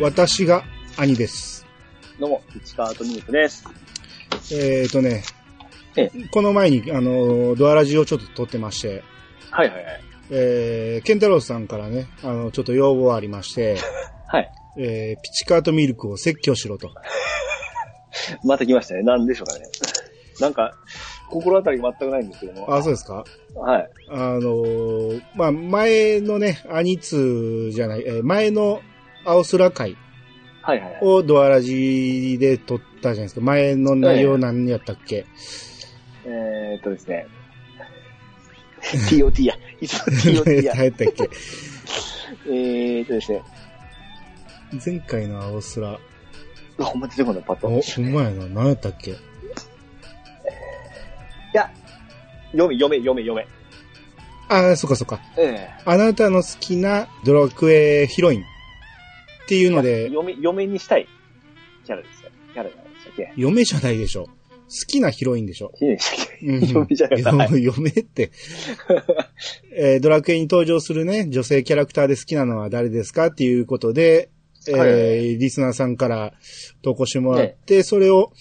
私が兄です。どうも、市川とミルクです。えーとねえ、この前に、あの、ドアラジをちょっと撮ってまして、はいはいはい。えー、ケンタロウさんからね、あの、ちょっと要望ありまして、はい。えー、ピチカートミルクを説教しろと。また来ましたね。なんでしょうかね。なんか、心当たり全くないんですけども。あ、そうですか？はい。あのーまあ、前のね、アニツじゃない、えー前の青空会はいはいはい。をドアラジで撮ったじゃないですか。前の内容何やったっけ、えーっとですね。TOT や。いつも TOT や。何やったっけ？えーっとですね。前回の青空。うわほんま出てこない、パッと。お、いほんまやな。何やったっけ？や、読め、読め、読め、読め。ああ、そっかそっか。えあなたの好きなドラクエヒロインっていうえので、嫁、嫁にしたいキャラですよ。キャラなんでしたっけ？嫁じゃないでしょ。好きなヒロインでしょ。嫁じゃない。嫁って、えードラクエに登場するね、女性キャラクターで好きなのは誰ですかっていうことで、えーはいリスナーさんから投稿してもらって、それを、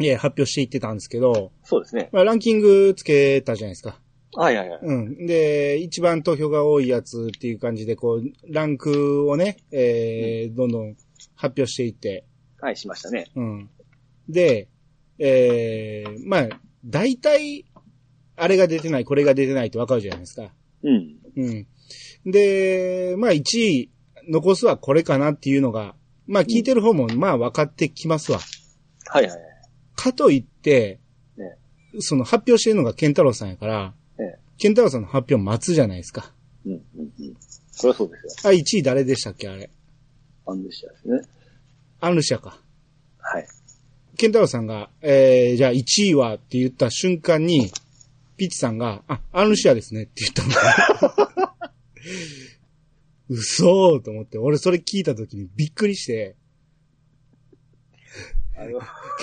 えー発表していってたんですけど、そうですね。まあ、ランキングつけたじゃないですか。はいはいはい。うん。で、一番投票が多いやつっていう感じで、こう、ランクをね、えーどんどん発表していって、はい、しましたね。うん。で、えー、まあ、大体、あれが出てない、これが出てないってわかるじゃないですか。うん。うん。で、まあ、1位、残すはこれかなっていうのが、まあ、聞いてる方も、まあ、分かってきますわ。はいはいはい。かといって、ねその発表してるのがケンタロウさんやから、ええケンタロウさんの発表待つじゃないですか。うん、うん、うん。そりゃそうですよ。あ、1位誰でしたっけあれ。アンデシアですね。アンルシアか。はい。ケンタロウさんが、えー、じゃあ1位はって言った瞬間に、ピッチさんが、あ、アンルシアですねって言ったの。嘘ーと思って、俺それ聞いた時にびっくりして、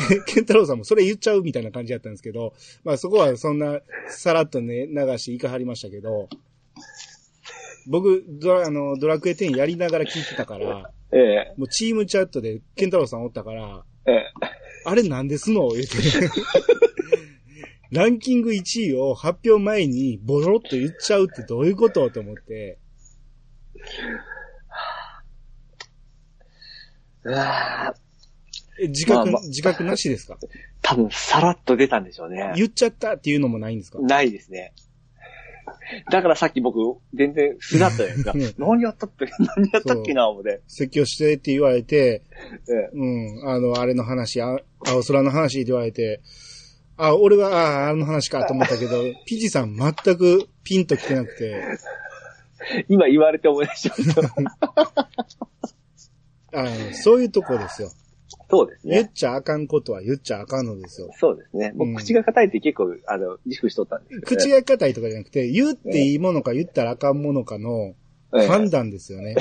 ケケンタロウさんもそれ言っちゃうみたいな感じだったんですけど、まあそこはそんな、さらっとね、流していかはりましたけど、僕、ドラ、あの、ドラクエ10やりながら聞いてたから、ええ。もうチームチャットでケンタロウさんおったから、ええ。あれなんですの？言って。ランキング1位を発表前にボロッと言っちゃうってどういうこと？と思って。うわ自覚、まあまあ自覚なしですか？多分さらっと出たんでしょうね。言っちゃったっていうのもないんですか？ないですね。だからさっき僕、全然素だったじゃないですか ね。何やったって、何やったっけな、思って。説教してって言われて、ええうん、あの、あれの話、あ青空の話って言われて、あ、俺は、あ、あの話かと思ったけど、ピチさん全くピンと来てなくて、今言われて思い出しました。あそういうとこですよ。そうですね。言っちゃあかんことは言っちゃあかんのですよ。そうですね。うん僕、口が硬いって結構、あの、自負しとったんですけど、ね。口が硬いとかじゃなくて、言っていいものか言ったらあかんものかのええ判断ですよね。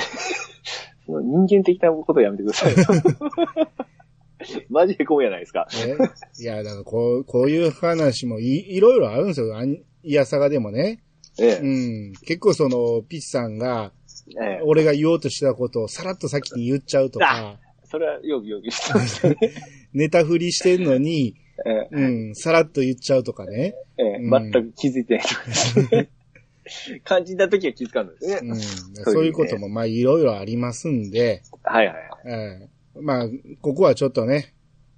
その人間的なことをやめてください。マジでこうやないですか。ねいや、だからこう、こういう話もいいろいろあるんですよ。いやさがでもね。えうん。結構その、ピッチさんが、えええ俺が言おうとしてたことをさらっと先に言っちゃうとか、それはよくよくしてましたね。ネタ振りしてんのに、ええうん、さらっと言っちゃうとかね。ええうん全く気づいてないとかですね。感じた時は気づかんのですね。うん。そういうことも、まあ、いろいろありますんで、はいはい。ええまあ、ここはちょっとね、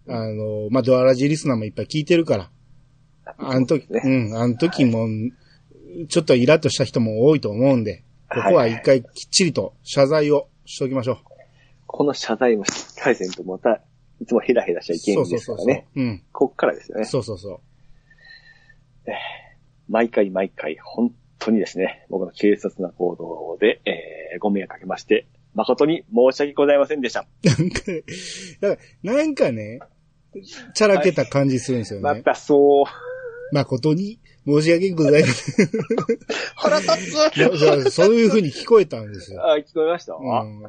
あの、まあ、ドアラジリスナーもいっぱい聞いてるから、あの時、ねうん、あの時も、ちょっとイラッとした人も多いと思うんで、ここは一回きっちりと謝罪をしておきましょこの謝罪もしっかりせんとまた、いつもヘラヘラしちゃう。いけんですからね。うん。こっからですよね。そうそうそ毎回毎回、本当にですね、僕の軽率な行動で、えー、ご迷惑かけまして、誠に申し訳ございませんでした。う。なんか、なんかね、チャラけた感じするんですよね。またそう。誠に申し訳ございません。腹立つ いやそうそういう風に聞こえたんですよ。あ、聞こえました、うん、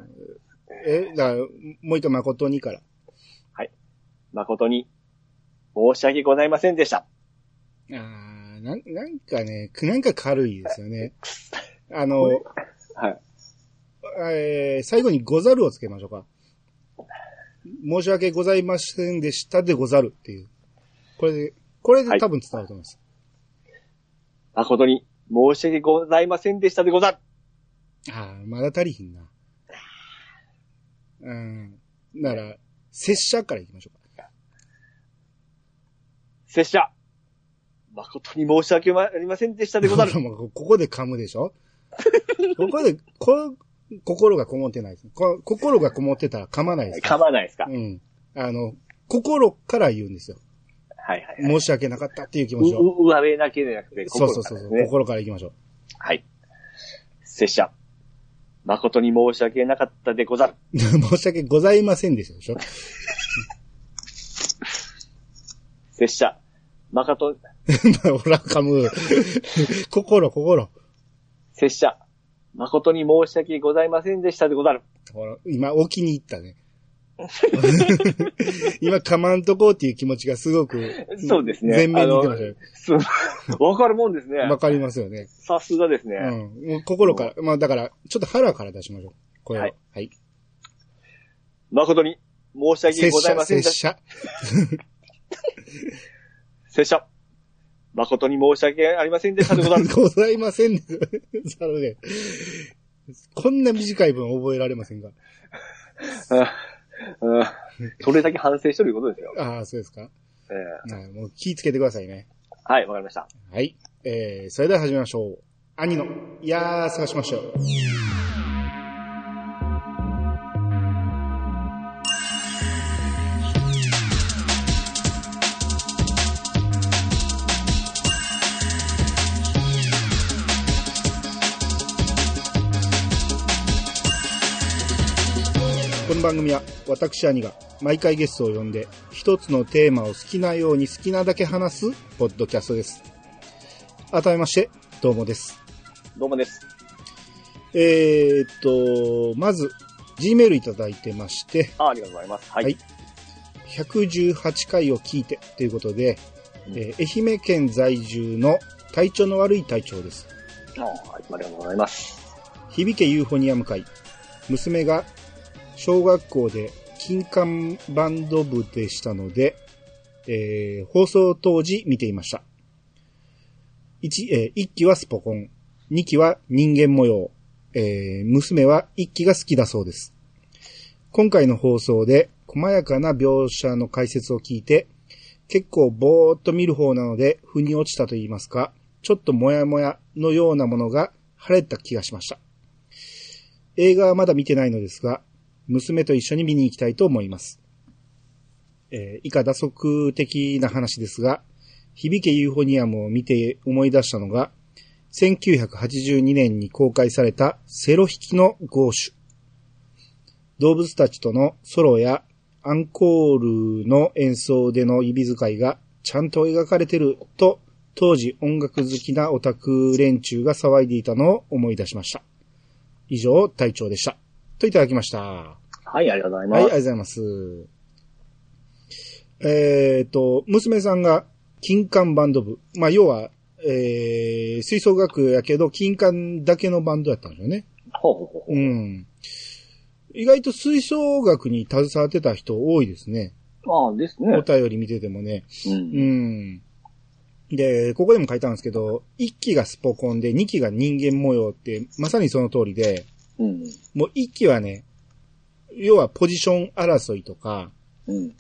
え、だから、もう一回誠にから。誠に申し訳ございませんでした。あーなんなんかね、なんか軽いですよね。あの、はい。えー最後にござるをつけましょうか。申し訳ございませんでしたでござるっていう。これで、これで多分伝わると思います。誠に申し訳ございませんでしたでござる。ああ、まだ足りひんな。うん。なら、拙者から行きましょうか。拙者。誠に申し訳ありませんでしたでござる。ここで噛むでしょ？ここで、こ、心がこもってないです。こ心がこもってたら噛まないです。噛まないですか、うん。あの、心から言うんですよ。はいはい、はい。申し訳なかったっていう気持ちを。う、う上辺だけでなくて、そうそうそうそう、心からですね。心から行きましょう。はい。拙者。誠に申し訳なかったでござる。申し訳ございませんでしたでしょ？拙者。誠、ほら、噛む。心、心。拙者。誠に申し訳ございませんでしたでござる。ほら今、置きに行ったね。今、噛まんとこうっていう気持ちがすごく、そうですね。全面に出てましたよ。す わかるもんですね。わかりますよね。さすがですね。うん。心から、まあだから、ちょっと腹から出しましょう。これを。はい。はい。誠に申し訳拙ございませんでした。者。拙者。誠に申し訳ありませんでしたでござる。ございませんね。こんな短い文覚えられませんが。うんうんそれだけ反省してるいうことですよ。ああ、そうですか。ええはいもう気ぃつけてくださいね。はい、わかりました。はい。えー、それでは始めましょう。兄の、いやー、探しましょう。の番組は私兄が毎回ゲストを呼んで一つのテーマを好きなように好きなだけ話すポッドキャストです。改めまして、どうもです。どうもです。えー、っと、まず、G メールいただいてまして、あありがとうございます。はい。はい118回を聞いてということで、うんえー愛媛県在住の体調の悪い隊長です。ああいつもありがとうございます。響けユーフォニアム会。娘が小学校で金管バンド部でしたので、えー放送当時見ていました。1, えー1期はスポコン、2期は人間模様、えー娘は1期が好きだそうです。今回の放送で細やかな描写の解説を聞いて、結構ぼーっと見る方なので、腑に落ちたと言いますか、ちょっともやもやのようなものが晴れた気がしました。映画はまだ見てないのですが、娘と一緒に見に行きたいと思います。えー以下打足的な話ですが、響けユーフォニアムを見て思い出したのが、1982年に公開されたセロ弾きのゴーシュ。動物たちとのソロやアンコールの演奏での指使いがちゃんと描かれてると、当時音楽好きなオタク連中が騒いでいたのを思い出しました。以上、隊長でした。といただきました。ははい、ありがとうございい、ます。ありがとうございます。えっ、と、娘さんが金管バンド部。まあ、要は、えー、吹奏楽やけど、金管だけのバンドやったんですよね。ほうほうほうほう。うん。意外と吹奏楽に携わってた人多いですね。ああ、ですねお。便り見ててもね。う。うんん。で、ここでも書いたんですけど、1期がスポコンで2期が人間模様って、まさにその通りで、うん。もう1期はね、要はポジション争いとか、うん。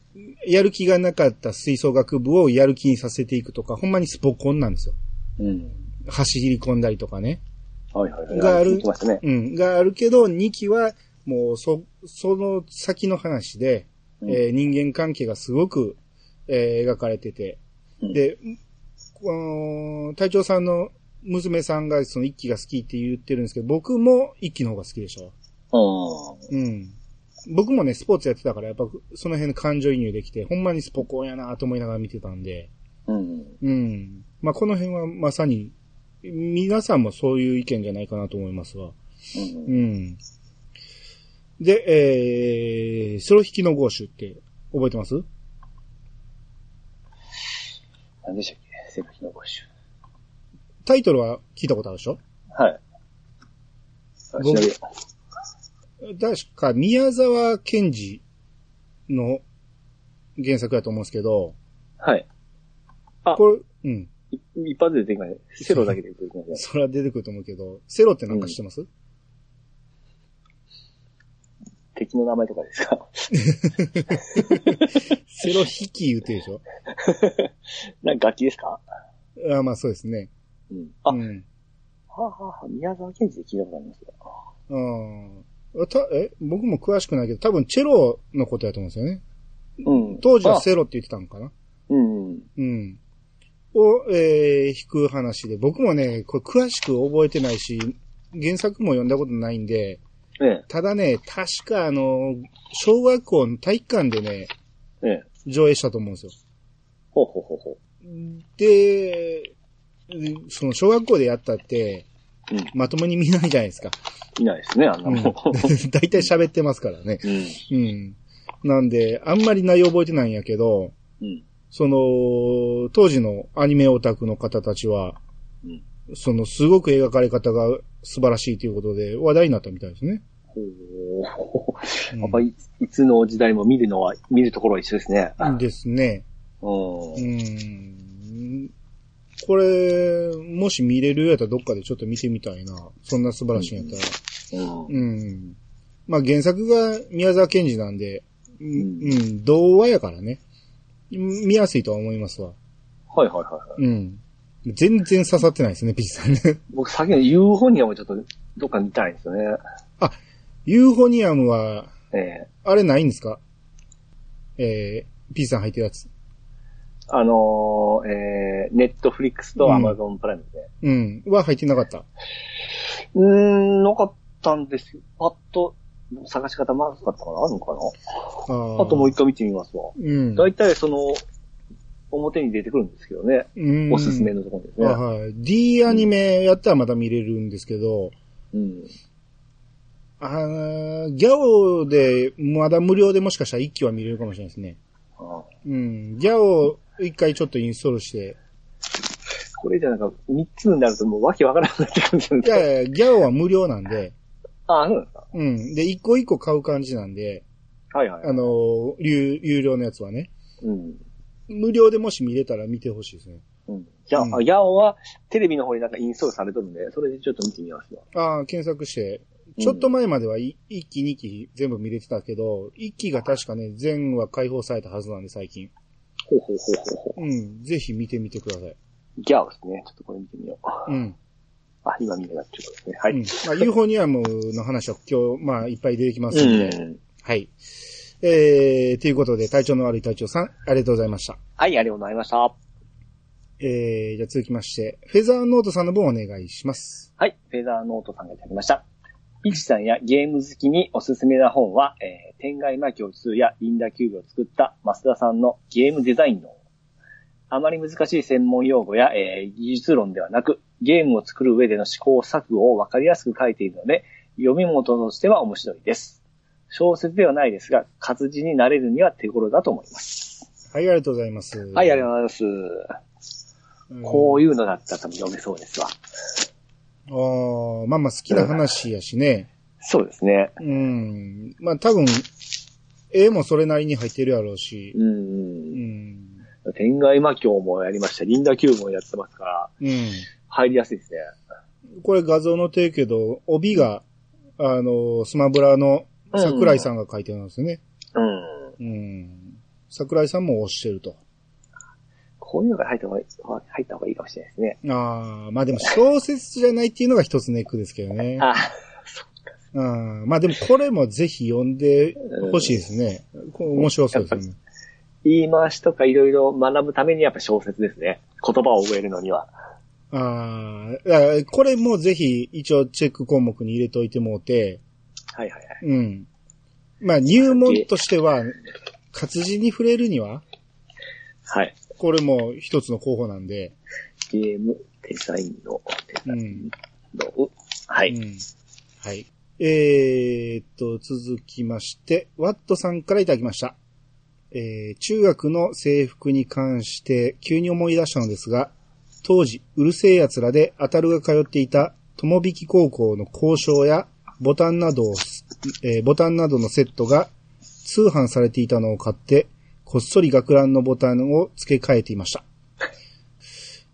やる気がなかった吹奏楽部をやる気にさせていくとか、ほんまにスポコンなんですよ。うん。走り込んだりとかね。はいはいはい。があるね。うん。があるけど、2期はもうそ、その先の話で、うんえー人間関係がすごく、えー描かれてて、うんで、この、隊長さんの娘さんがその一期が好きって言ってるんですけど、僕も一期の方が好きでしょ。あうん。僕もね、スポーツやってたから、やっぱその辺の感情移入できて、ほんまにスポコンやなと思いながら見てたんで、あ。うん。うん。まあ、この辺はまさに、皆さんもそういう意見じゃないかなと思いますわ。うんう。ん。で、えー、ソロ弾きのゴーシュって覚えてます？何でしたっけ？セルフの募集。タイトルは聞いたことあるでしょ？はい。確か宮沢賢治の原作やと思うんですけど、はい。あこれ、うん。い一発で出てこない。セロだけで出てこない。それは出てくると思うけど、セロってなんか知ってます、敵の名前とかですか？セロ引き言うてるでしょ？なんか楽器ですか？あまあそうですね。うん。あ、はうん。あ、はあはあ、宮沢賢治で聞いたことありますよ。うん。たえ、僕も詳しくないけど、多分チェロのことやと思うんですよね。うん。当時はあセロって言ってたのかなうん。うん。を、えー、弾く話で、僕もね、これ詳しく覚えてないし、原作も読んだことないんで、えただね、確かあの、小学校の体育館でね、え、ええ。上映したと思うんですよ。ほうほうほうほで、その小学校でやったって、う。うん。まともに見ないじゃないですか。いないですね、あんなうん。もん。大体喋ってますからね。うん。うん。なんで、あんまり内容覚えてないんやけど、うん。その、当時のアニメオタクの方たちは、うんその、すごく描かれ方が素晴らしいということで話題になったみたいですね。ほう。うんやっぱい、いつの時代も見るのは、見るところは一緒ですね。ですね。うん。うん。これ、もし見れるやったらどっかでちょっと見てみたいな。そんな素晴らしいんやったら。うん。うん。まあ原作が宮沢賢治なんで、うん、んうん、童話やからね。見やすいとは思いますわ。はいはいはいはい。うん。全然刺さってないですね、ピチさんね。僕、先のユーフォニアもちょっと、どっか見たいんですよね。ユーフォニアムは、ええあれないんですか？えー、ピチさん入ってるやつ。あのー、えー、ネットフリックスとアマゾンプライムで。うん。は入ってなかった？うーん、なかったんですよ。パッと、探し方まずかったかな？あるのかな？ああともう一一回見てみますわ。うん。大体その、表に出てくるんですけどね。うんおすすめのところですね。あはい。D アニメやったらまだ見れるんですけど、うん。あーギャオでまだ無料でもしかしたら一期は見れるかもしれないですね。あうん。ギャオ一回ちょっとインストールして。これじゃなんか、三つになるともうわけわからなくなってくるんですよね。いやいや、ギャオは無料なんで、あ、そうなんですかうん。で、一個一個買う感じなんで、はいはい。あの、有有料のやつはね。うん。無料でもし見れたら見てほしいですね。うん。じゃあ、うんあヤオはテレビの方になんかインストールされとるんで、それでちょっと見てみますわ。ああ、検索して、ちょっと前まではい一期二期全部見れてたけど、一期が確かね、全話解放されたはずなんで最近。ほうほうほうほうほうん。ぜひ見てみてください。う。ギャオですね。ちょっとこれ見てみよう。うん。あ、今見れたっていうことですね。はい。うん。まあ、ユーフォニアムの話は今日、まあ、いっぱい出てきますんで、うん。はい。えー、ということで、体調の悪い隊長さん、ありがとうございました。はい、ありがとうございました。はえー、じゃあ続きまして、フェザーノートさんの分お願いします。い、フェザーノートさんがいただきました。さんやゲーム好きにおすすめな本は、えー、天外魔境2やリンダキューブを作った増田さんのゲームデザインのあまり難しい専門用語や、えー技術論ではなく、ゲームを作る上での試行錯誤をわかりやすく書いているので、読み物としては面白いです。小説ではないですが、活字になれるには手頃だと思います。はい、ありがとうございます。はい、ありがとうございます。うんこういうのだったら多分読めそうですわ。あーまあまあ好きな話やしね。そうですね。うん。まあ多分、絵もそれなりに入ってるやろうし。う。うんん。天外魔境もやりました。リンダキューブもやってますから、うん。入りやすいですね。これ画像載ってるけど、帯が、あの、スマブラの桜井さんが書いてるんですよね。うん。うん。桜井さんも推してると。こういうのが入った方がいい、入った方がいいかもしれないですね。ああ、まあでも小説じゃないっていうのが一つネックですけどね。あ、うん。まあでもこれもぜひ読んでほしいですね。これ面白そうですよね。言い回しとかいろいろ学ぶためにやっぱ小説ですね。言葉を覚えるのには。ああ、これもぜひ一応チェック項目に入れといてもうて、はいはいはい。うん。まあ入門としては、活字に触れるには、はい。これも一つの候補なんで、ゲームデザインの、デザインうん。の、はい。うん。はい。えーっと、続きまして、ワットさんからいただきました。えー中学の制服に関して急に思い出したのですが、当時、うるせえ奴らで当たるが通っていた友引高校の校章やボタンなどをえーボタンなどのセットが通販されていたのを買って、こっそり学ランのボタンを付け替えていました。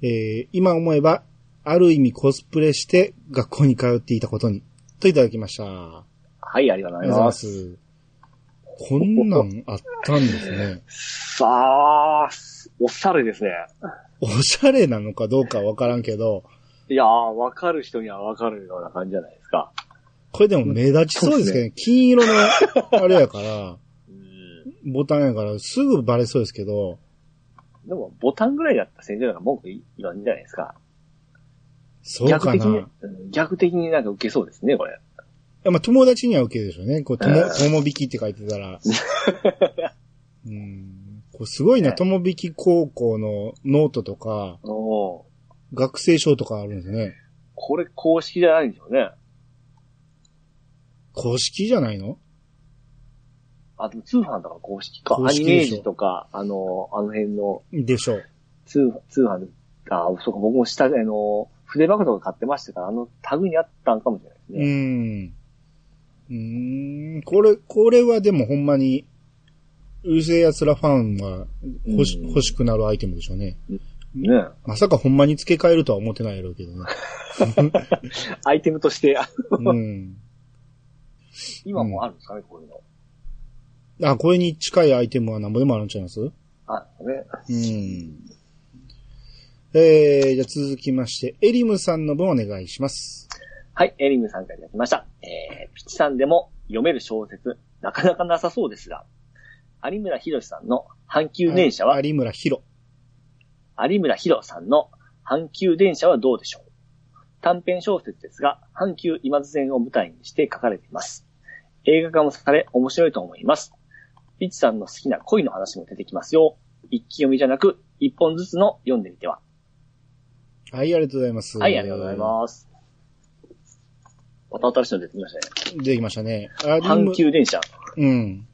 えー今思えば、ある意味コスプレして学校に通っていたことに、といただきました。あはい、ありがとうございます。す。こんなんあったんですね。さあ、おしゃれですね。おしゃれなのかどうかわからんけど、いやー、わかる人にはわかるような感じじゃないですか。これでも目立ちそうですけどね。金色のあれやから、うん。ボタンやからすぐバレそうですけど、でも、ボタンぐらいだったら先生なんか文句言わんじゃないですか。そうかな。逆的に逆的になんか受けそうですね、これ。やまあ友達には受けるでしょうね。こう、ともうん、ともびきって書いてたら。うん。これすごいな、ねともびき高校のノートとか、学生証とかあるんですね。これ公式じゃないんでしょうね。公式じゃないの？あ、でも通販だから公式か。公アニメージとか、あの、あの辺のでしょう。通通販で、あ、そうか、僕も下で、あの、筆箱とか買ってましたから、あのタグにあったんかもしれないですうね。ん。うーん。これ、これはでもほんまに、うるせえ奴らファンは欲しうん欲しくなるアイテムでしょうね。ねまさかほんまに付け替えるとは思ってないやろうけどね。アイテムとして、あうん。今もあるんですかね、こういうの。あ、これに近いアイテムは何ぼでもあるんちゃいます？あ、ね。うん。えー、じゃあ続きまして、エリムさんの分お願いします。はい、エリムさんからいただきました。えー、ピチさんでも読める小説、なかなかなさそうですが、有村博さんの阪急電車は、有村博。有村博さんの阪急電車はどうでしょう？短編小説ですが、阪急今津線を舞台にして書かれています。映画化もされ面白いと思います。ピチさんの好きな恋の話も出てきますよ。一気読みじゃなく、一本ずつの読んでみては。はい、ありがとうございます。はい、ありがとうございます。また新しいの出てきましたね。す。できましたね。有阪村急電車。うん。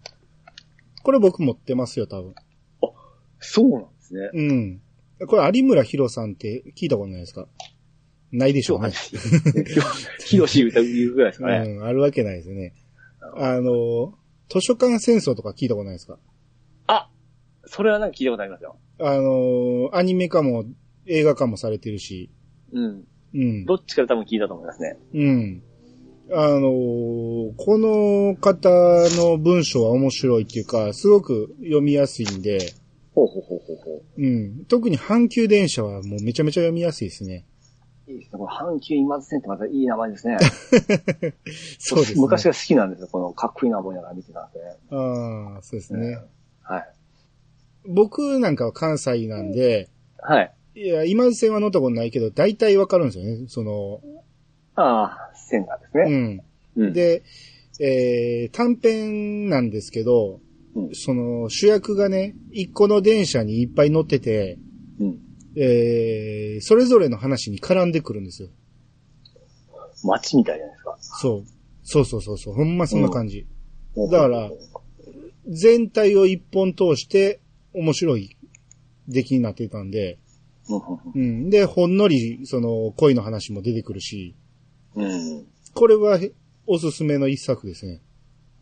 これ僕持ってますよ、多分。そうなんですね。うん。これ有村博さんって聞いたことないですか？ないでしょうね。ヒロシ歌うぐらいですかね。うん、あるわけないですね。あの、図書館戦争とか聞いたことないですか？あそれはなんか聞いたことありますよ。あの、アニメ化も映画化もされてるし、うん。うん。どっちから多分聞いたと思いますね。うん。あのーこの方の文章は面白いっていうか、すごく読みやすいんで、ほうほうほうほうほうん。特に阪急電車はもうめちゃめちゃ読みやすいですね。う。いいですね。この阪急今津線ってまたいい名前ですね。そうですね。昔が好きなんですよ。このかっこいいな思いながら見てたんで。ああ、そうですね。はい。僕なんかは関西なんで、はい。いや、今津線は乗ったことないけど、大体わかるんですよね。その、ああ、線がですうね。ん。うん。で、えー、短編なんですけど、うんその主役がね、一個の電車にいっぱい乗ってて、うん。えー、それぞれの話に絡んでくるんですよ。街みたいじゃないですか。そう。そうそうそうそう。ほんまそんな感じ。だだから全体を一本通して面白い出来になってたんで、うん。で、ほんのり、その、恋の話も出てくるし、うん。これはおすすめの一作ですね。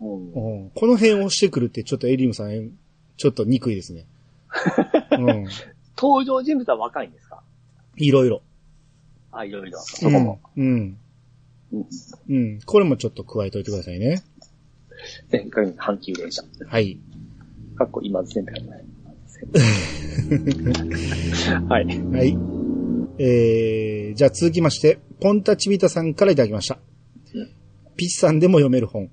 うん。うんこの辺をしてくるってちょっとエリムさん、ちょっと憎いですね。うん。登場人物は若いんですか？いろいろ。あ、いろいろ。そこも。うん。うん。うん。うん。これもちょっと加えておいてくださいね。で、阪急電車。はい。かっこ今津線って書いてない。はい。はい。えー、じゃあ続きまして、ポンタチビタさんからいただきましたうん。ピチさんでも読める本。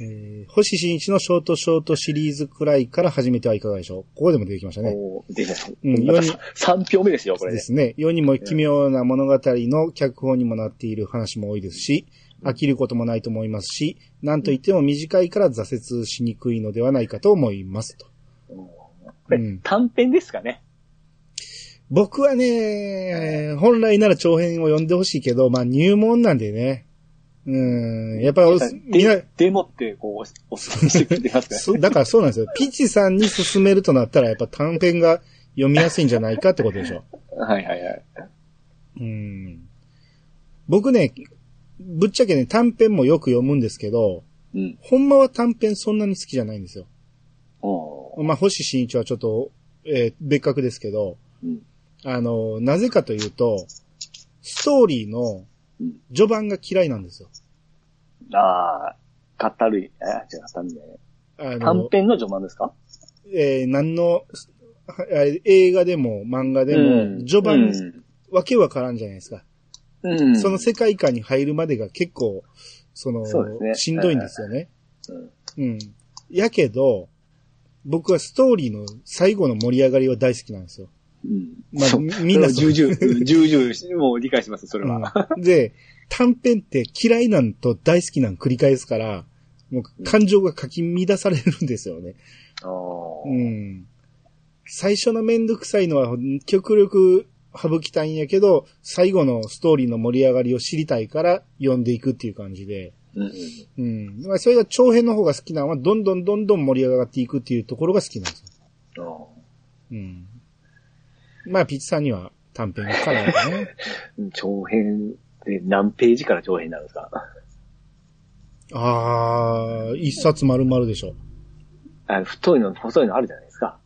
えー、星新一のショートショートシリーズくらいから始めてはいかがでしょう？ここでも出てきましたね。おー出てます。うんなんか3票目ですよ、これ。ですね。世にも奇妙な物語の脚本にもなっている話も多いですし、飽きることもないと思いますし、なんといっても短いから挫折しにくいのではないかと思いますと。これうん短編ですかね。僕はね、本来なら長編を読んでほしいけど、まあ入門なんでね。うん、やっぱりおす、みんなで、、でもって、こう、おすすめしてくれてますかそだからそうなんですよ。ピチさんに勧めるとなったら、やっぱ短編が読みやすいんじゃないかってことでしょ。はいはいはい。うん。僕ね、ぶっちゃけね、短編もよく読むんですけど、うん。ほんまは短編そんなに好きじゃないんですよ。まあ、星新一はちょっと、えー別格ですけど、うん。あの、なぜかというと、ストーリーのうん序盤が嫌いなんですよ。ああ、語るい、え、違う、語るいね。あの短、編の序盤ですか？えー何の、はえ映画でも漫画でも、序盤、わけわからんじゃないですか。うん。うん。その世界観に入るまでが結構、その、そうですねしんどいんですよね。うんうん。やけど、僕はストーリーの最後の盛り上がりは大好きなんですよ。うん。まあみんな 重々、重々、もう理解します、それは。うんで、短編って嫌いなんと大好きなん繰り返すから、もう感情がかき乱されるんですよね。おーうん。最初のめんどくさいのは極力省きたいんやけど、最後のストーリーの盛り上がりを知りたいから読んでいくっていう感じで。うんうん。うん。まあそれが長編の方が好きなのは、どんどんどんどん盛り上がっていくっていうところが好きなんですよ。おうん。まあ、ピッチさんには短編がからだね。ー 長編で何ページから長編になるんですか？ああ、一冊丸々でしょ。あ太いの、細いのあるじゃないですか。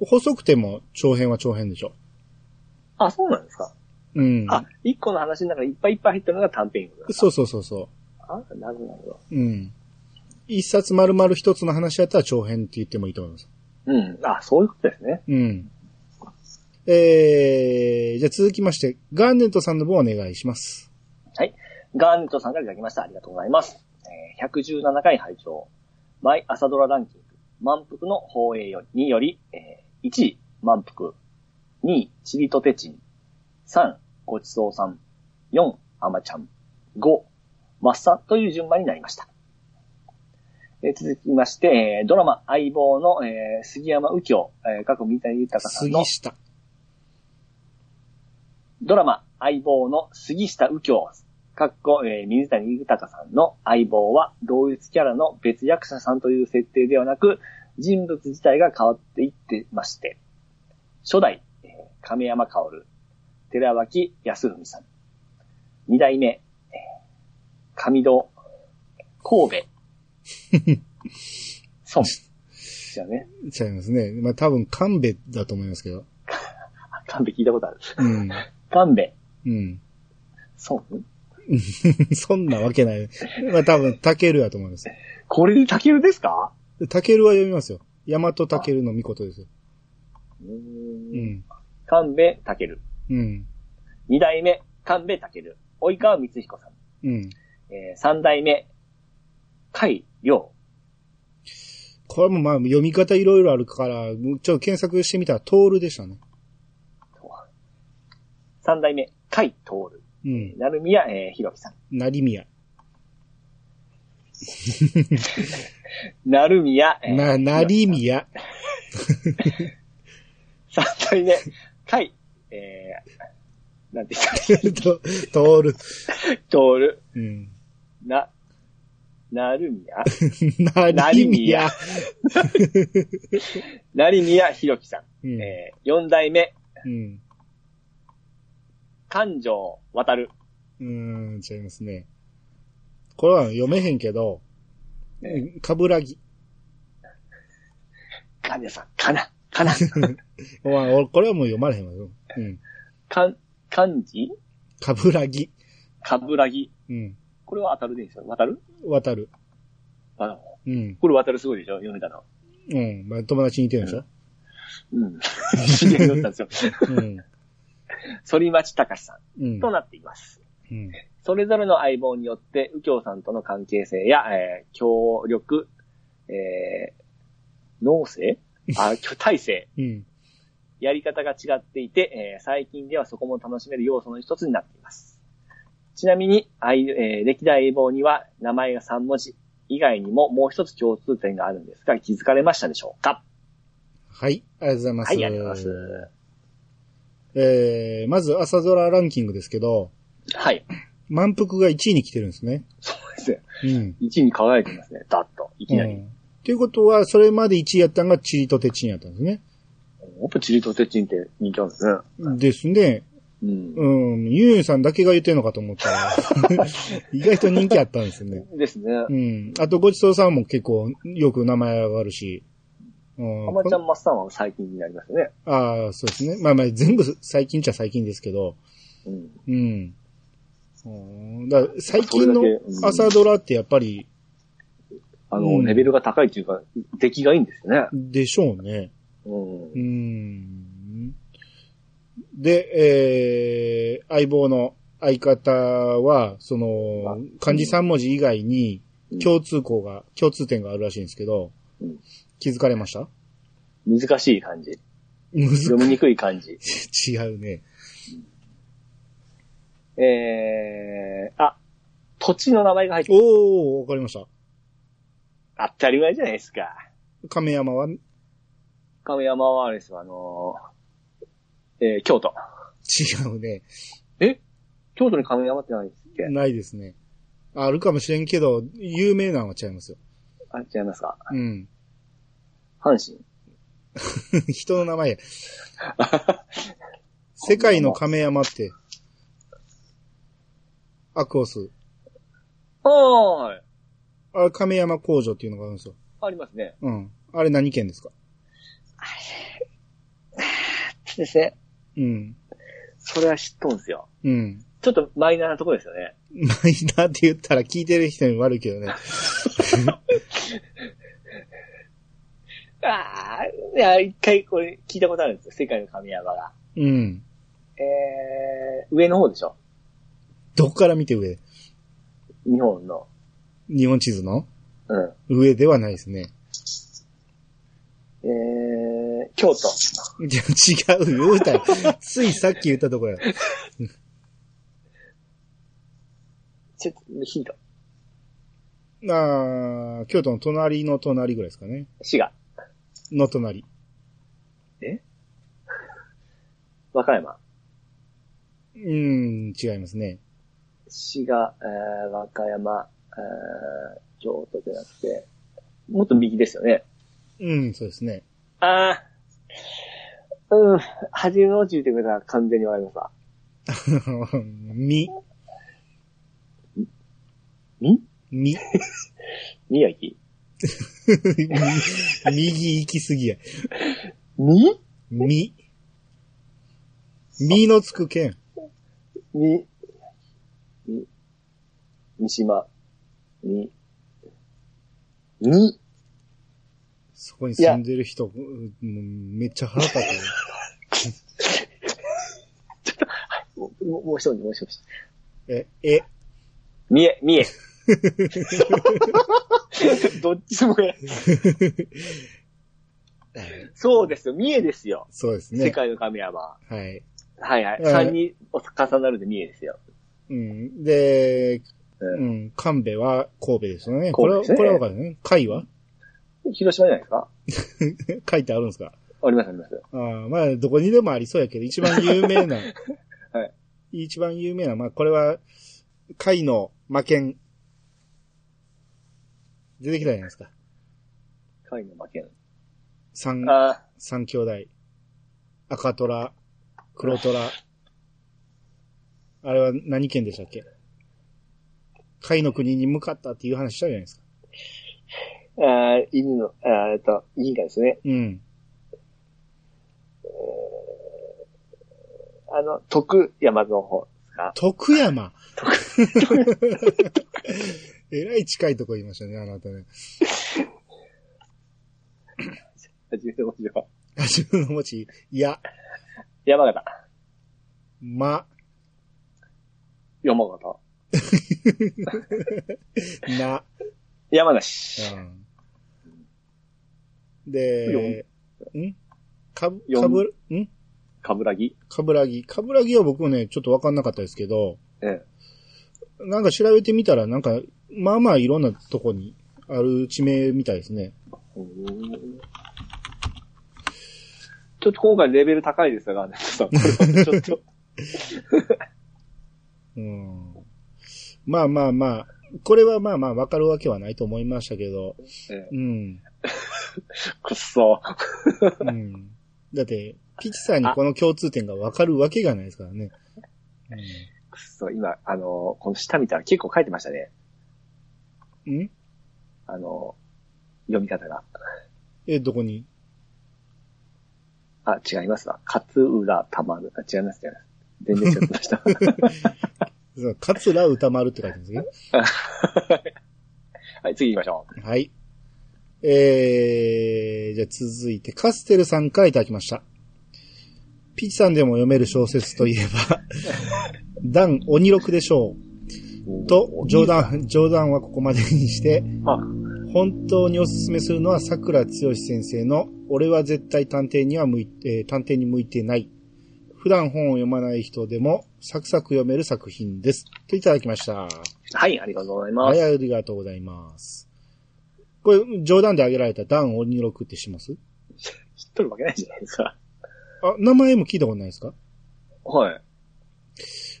細くても長編は長編でしょ。あ、そうなんですか？うん。あ、一個の話の中にいっぱいいっぱい入ってるのが短編そうそうそうそあ、なるほど、なるほど。う。うん。一冊丸々一つの話やったら長編って言ってもいいと思います。うん。あ、そういうことですね。うん。えー、じゃあ続きまして、ガーネットさんの分お願いします。はい。ガーネットさんからいただきました。ありがとうございます。えー117回拝聴マイ朝ドラランキング。満腹の放映よにより、えー1位、満腹。2位、チリとテチン。3、ごちそうさん。4、アマちゃん。5、マッサという順番になりました。えー続きまして、えードラマ相棒の、えー杉山右京、えー、過去三谷豊さんの杉下。ドラマ、相棒の杉下右京、かっこ、えー水谷豊さんの相棒は同一キャラの別役者さんという設定ではなく、人物自体が変わっていってまして、初代、えー亀山薫、寺脇康文さん、二代目、えー上戸、神戸、孫、ですよね。ちゃいますね。まあ多分、神戸だと思いますけど。あ 神戸聞いたことある。うん。神戸、うん。孫 そんなわけない。まあ多分、タケルやと思います。これでタケルですか？タケルは読みますよ。大和タケルの御事ですよ。ううーん。ん。神戸タケル。うん。二代目、神戸武。及川光彦さん。うん。えー三代目、海良。これもまあ読み方いろいろあるから、ちょっと検索してみたら、トールでしたね。三代目、海徹。うん。成宮、えー、ひろきさん。成宮。成宮、えーな、成宮。三代目、海、えー、なんて言った とトール。徹。うん。な、成宮？成宮。成宮ひろきさん。うん。えー、四代目、うん。環状渡る。うーん、違いますね。これは読めへんけど、ねかぶらぎ。かねさん、かな、かな。お前俺これはもう読まれへんわよ。うん。かん、漢字？かぶらぎ。かぶらぎ。うん。これは当たるでいいですよ。渡る？渡る。あうん。これ渡るすごいでしょ？読めたの。うん。まあ、友達に似てるでしょ？うん。知り合いだったんですよ。うん。反町隆史さうんん。となっています。うん。それぞれの相棒によって、右京さんとの関係性や、えー協力、えー、農政 あ、体制、うん。やり方が違っていて、えー最近ではそこも楽しめる要素の一つになっています。ちなみに、相えー歴代相棒には名前が3文字以外にももう一つ共通点があるんですが、気づかれましたでしょうか？はい。ありがとうございます。はい、ありがとうございます。えー、まず朝ドラランキングですけど、はい。満腹が1位に来てるんですね。そうですね。うん。1位に輝いてますね。だっと。いきなり。うん。ということは、それまで1位やったのがチリとテチンやったんですね。やっぱチリとテチンって人気あるんですね。ですね。うん。うん、ゆうゆうさんだけが言ってんのかと思ったら、意外と人気あったんですよね。ですね。うん。あと、ごちそうさんも結構よく名前上がるし。うんアマちゃんマスターは最近になりましたね。ああ、そうですね。まあまあ、全部最近っちゃ最近ですけど。うん。うん。うんだ最近の朝ドラってやっぱり、あの、うんレベルが高いというか、出来がいいんですよね。でしょうね。うんう。ん。で、えー、相棒の相方は、その、漢字3文字以外に共通項が、共通点があるらしいんですけどうん、気づかれました？難しい感じ。むず読みにくい感じ。違うね。えー、あ、土地の名前が入ってる。おー、わかりました。当たり前じゃないですか。亀山は？亀山はあれですよ、あのー、えー、京都。違うね。え？京都に亀山ってないですっけ？ないですね。あるかもしれんけど、有名なのは違いますよ。あ、違いますか？うん。阪神？人の名前や。世界の亀山って、アクオス。ああ、はい。あれ亀山工場っていうのがあるんですよ。ありますね。うん。あれ何県ですか？ですね。うん。それは知っとんすよ。うん。ちょっとマイナーなところですよね。マイナーって言ったら聞いてる人に悪いけどね。ああ、いや、一回これ聞いたことあるんですよ。世界の神山が。うん。えー、上の方でしょ？どこから見て上？日本の。日本地図の？うん。上ではないですね。えー、京都。いや、違うよ、言うたら。ついさっき言ったとこや。ちょっと、ヒント。あー京都の隣の隣ぐらいですかね。滋賀。の隣。和歌山？うん、違いますね。滋賀、えー、和歌山、えー、京都じゃなくて、もっと右ですよね。うん、そうですね。ああ。うん。初めのうちてくれたら完全にわかりました。み、み？み、宮城 右行き過ぎや。みみ、みのつく県。み、み、三島、み、み、そこに住んでる人、うんめっちゃ腹立 もう、もうもう一人、もう一人。つ。え、え、みえ、みえ。どっちもや。そうですよ、三重ですよ。そうですね。世界の神山。はい。はいはい。うん三人重なるで三重ですよ。うん。で、ううん、神戸は神戸ですよね。これは、これはわかるね。貝は？広島じゃないですか？貝ってあるんですか？ありますあります。ああまあ、どこにでもありそうやけど、一番有名な、はい。一番有名な、まあ、これは、貝の魔剣。出てきたじゃないですか。貝の負けん。三、あ三兄弟。赤虎、黒虎。あれは何県でしたっけ？貝の国に向かったっていう話したじゃないですか。ーあー、犬の、あーえっと、銀河ですね。うん。あの、徳山の方ですか？徳山。えらい近いとこ言いましたね、あなたね。初めて の文字は。自分の持ち、や、山形。ま、山形。な、山梨。うん。で、ん？かぶ、四かぶ、ん？かぶらぎ。かぶらぎ。かぶらぎは僕ね、ちょっとわかんなかったですけど、えなんか調べてみたら、なんか、まあまあいろんなとこにある地名みたいですね。ちょっと今回レベル高いですが、ね、ちょっと、ちょっと、うん。まあまあまあ、これはまあまあわかるわけはないと思いましたけど、ええうん。くっそ。うん。だって、ピチさんにこの共通点がわかるわけがないですからね。くっそ、今、あの、この下見たら結構書いてましたね。うん？んあの、読み方が。え、どこに？あ、違いますわ。勝浦たまる。あ、違います、違います。全然違ってました。そう桂歌丸って書いてるんですね。はい、次行きましょう。はい。えー、じゃあ続いて、カステルさんからいただきました。ピチさんでも読める小説といえば、ダン鬼六でしょう。と、冗談、冗談はここまでにして、あ、本当におすすめするのは桜つよし先生の、俺は絶対探偵には向いて、えー探偵に向いてない。普段本を読まない人でも、サクサク読める作品です。といただきました。はい、ありがとうございます。はい、ありがとうございます。これ、冗談で挙げられたダン鬼六って知ってます？知っとるわけないじゃないですか。あ、名前も聞いたことないですか？はい。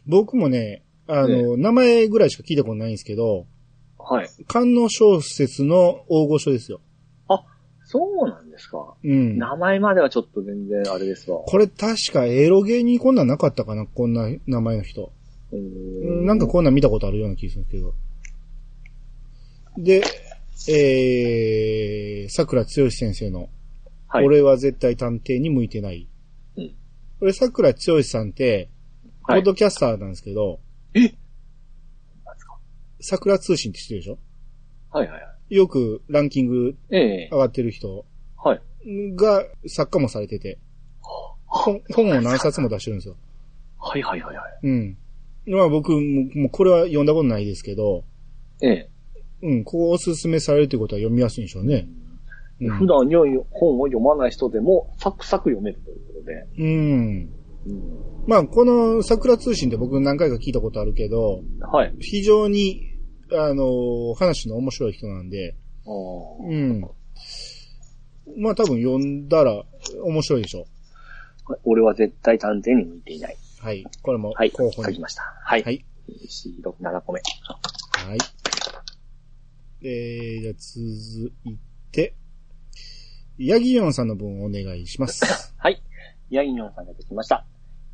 僕もね、あの、名前ぐらいしか聞いたことないんですけど、はい。観音小説の大御所ですよ。そうなんですか。うん。名前まではちょっと全然あれですわ。これ確かエロゲーにこんなんなかったかなこんな名前の人。ううんなんかこんなん見たことあるような気がするんですけど。で、えー、桜つよし先生の、はい。俺は絶対探偵に向いてない。うんこれ桜つよしさんって、ポはいッドキャスターなんですけど、なんですか？桜通信って知ってるでしょ？はいはいはい。よくランキングええ上がってる人はい。が作家もされてて、本本を何冊も出してるんですよ。はいはいはいはい。うん。まあ僕も、もうこれは読んだことないですけど、ええ。うん、こうおすすめされるということは読みやすいんでしょうね。うん普段に本を読まない人でも、サクサク読めるということで。うん。うん。まあ、この桜通信って僕何回か聞いたことあるけど、はい。非常に、あの、話の面白い人なんで、うん。まあ多分読んだら面白いでしょ俺は絶対探偵に向いていない。う。はい。これもはい。候補に。書きました。はい。はい。4、6、7個目。はい。えー、じゃあ続いて、ヤギヨンさんの分お願いします。はい。ヤギニョンさんができました。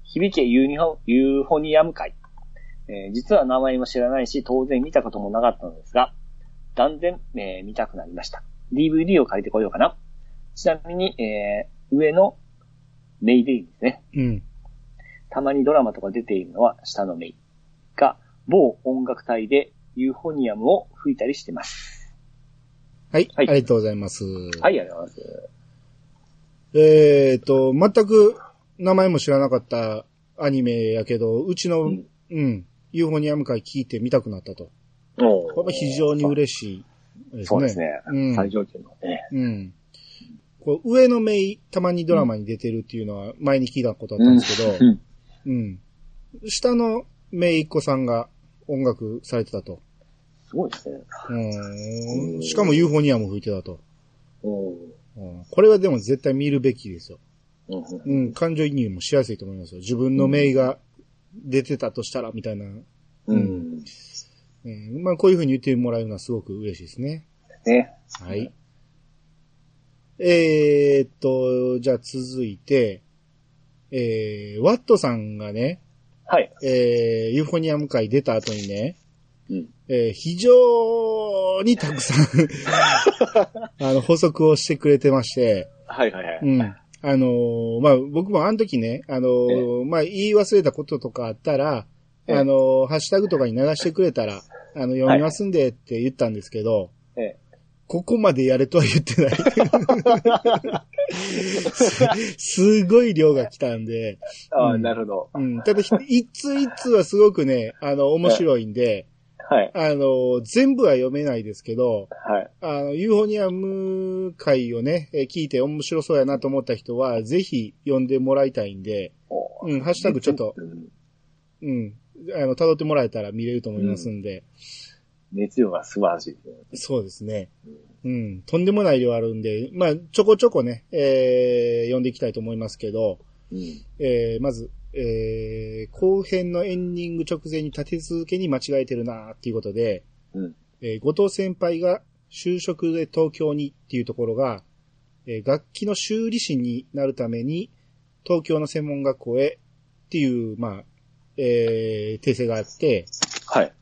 響けユニホユーフォニアム回。えー実は名前も知らないし、当然見たこともなかったのですが、断然、えー見たくなりました。DVD を借りてこようかな。ちなみに、えー上のメイでいいんですね。うん。たまにドラマとか出ているのは下のメイが、某音楽隊でユーフォニアムを吹いたりしてます。はい。はいありがとうございます。はい、ありがとうございます。えーと、全く名前も知らなかったアニメやけど、うちの、ううんん、ユーフォニアム会聞いて見たくなったと。おこれは非常に嬉しいですね。そうですね。うん最上級のね。うん。こう上のメイ、たまにドラマに出てるっていうのは前に聞いたことあったんですけど、うんうん。下のメイっ子さんが音楽されてたと。すごいですね。うん。しかもユーフォニアム吹いてたと。うんこれはでも絶対見るべきですよ。うん。感情移入もしやすいと思いますよ。自分のメイが出てたとしたら、みたいな。うん。うん。まあ、こういう風に言ってもらえるのはすごく嬉しいですね。ね。はい。えーっと、じゃあ続いて、えー、ワットさんがね、はい。えー、ユーフォニアム会出た後にね、うん。えー非常にたくさん、あの、補足をしてくれてまして、はいはいはい。うん。あのーまあ、僕もあの時ね、あのーまあ、言い忘れたこととかあったら、ええあのーハッシュタグとかに流してくれたら、あの、読みますんでって言ったんですけど、ええここまでやれとは言ってない。す すごい量が来たんで、ああ、うんなるほど。うん。ただ、ひ一通一通はすごくね、あの、面白いんで、はい。あの、全部は読めないですけど、はい。あの、ユーフォニアム会をね、えー聞いて面白そうやなと思った人は、ぜひ読んでもらいたいんで、おうん、ハッシュタグちょっと、うんうん、あの、辿ってもらえたら見れると思いますんで、熱量が素晴らしいね。そうですね。うん、とんでもない量あるんで、まあ、ちょこちょこね、えー、読んでいきたいと思いますけど、うん。えー、まず、えー、後編のエンディング直前に立て続けに間違えてるなーっていうことで、うん。えー後藤先輩が就職で東京にっていうところが、えー楽器の修理師になるために東京の専門学校へっていう、まあ、えー、訂正があって、はい。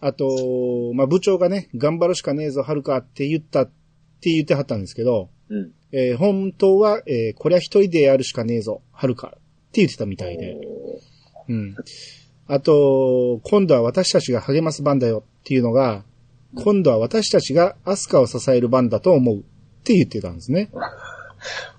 あと、まあ、部長がね、頑張るしかねえぞ、はるかって言ったって言ってはったんですけど、うん。えー本当は、えーこりゃ一人でやるしかねえぞ、はるか言ってたみたいで。うん。あと、今度は私たちが励ます番だよっていうのが、今度は私たちがアスカを支える番だと思うって言ってたんですね。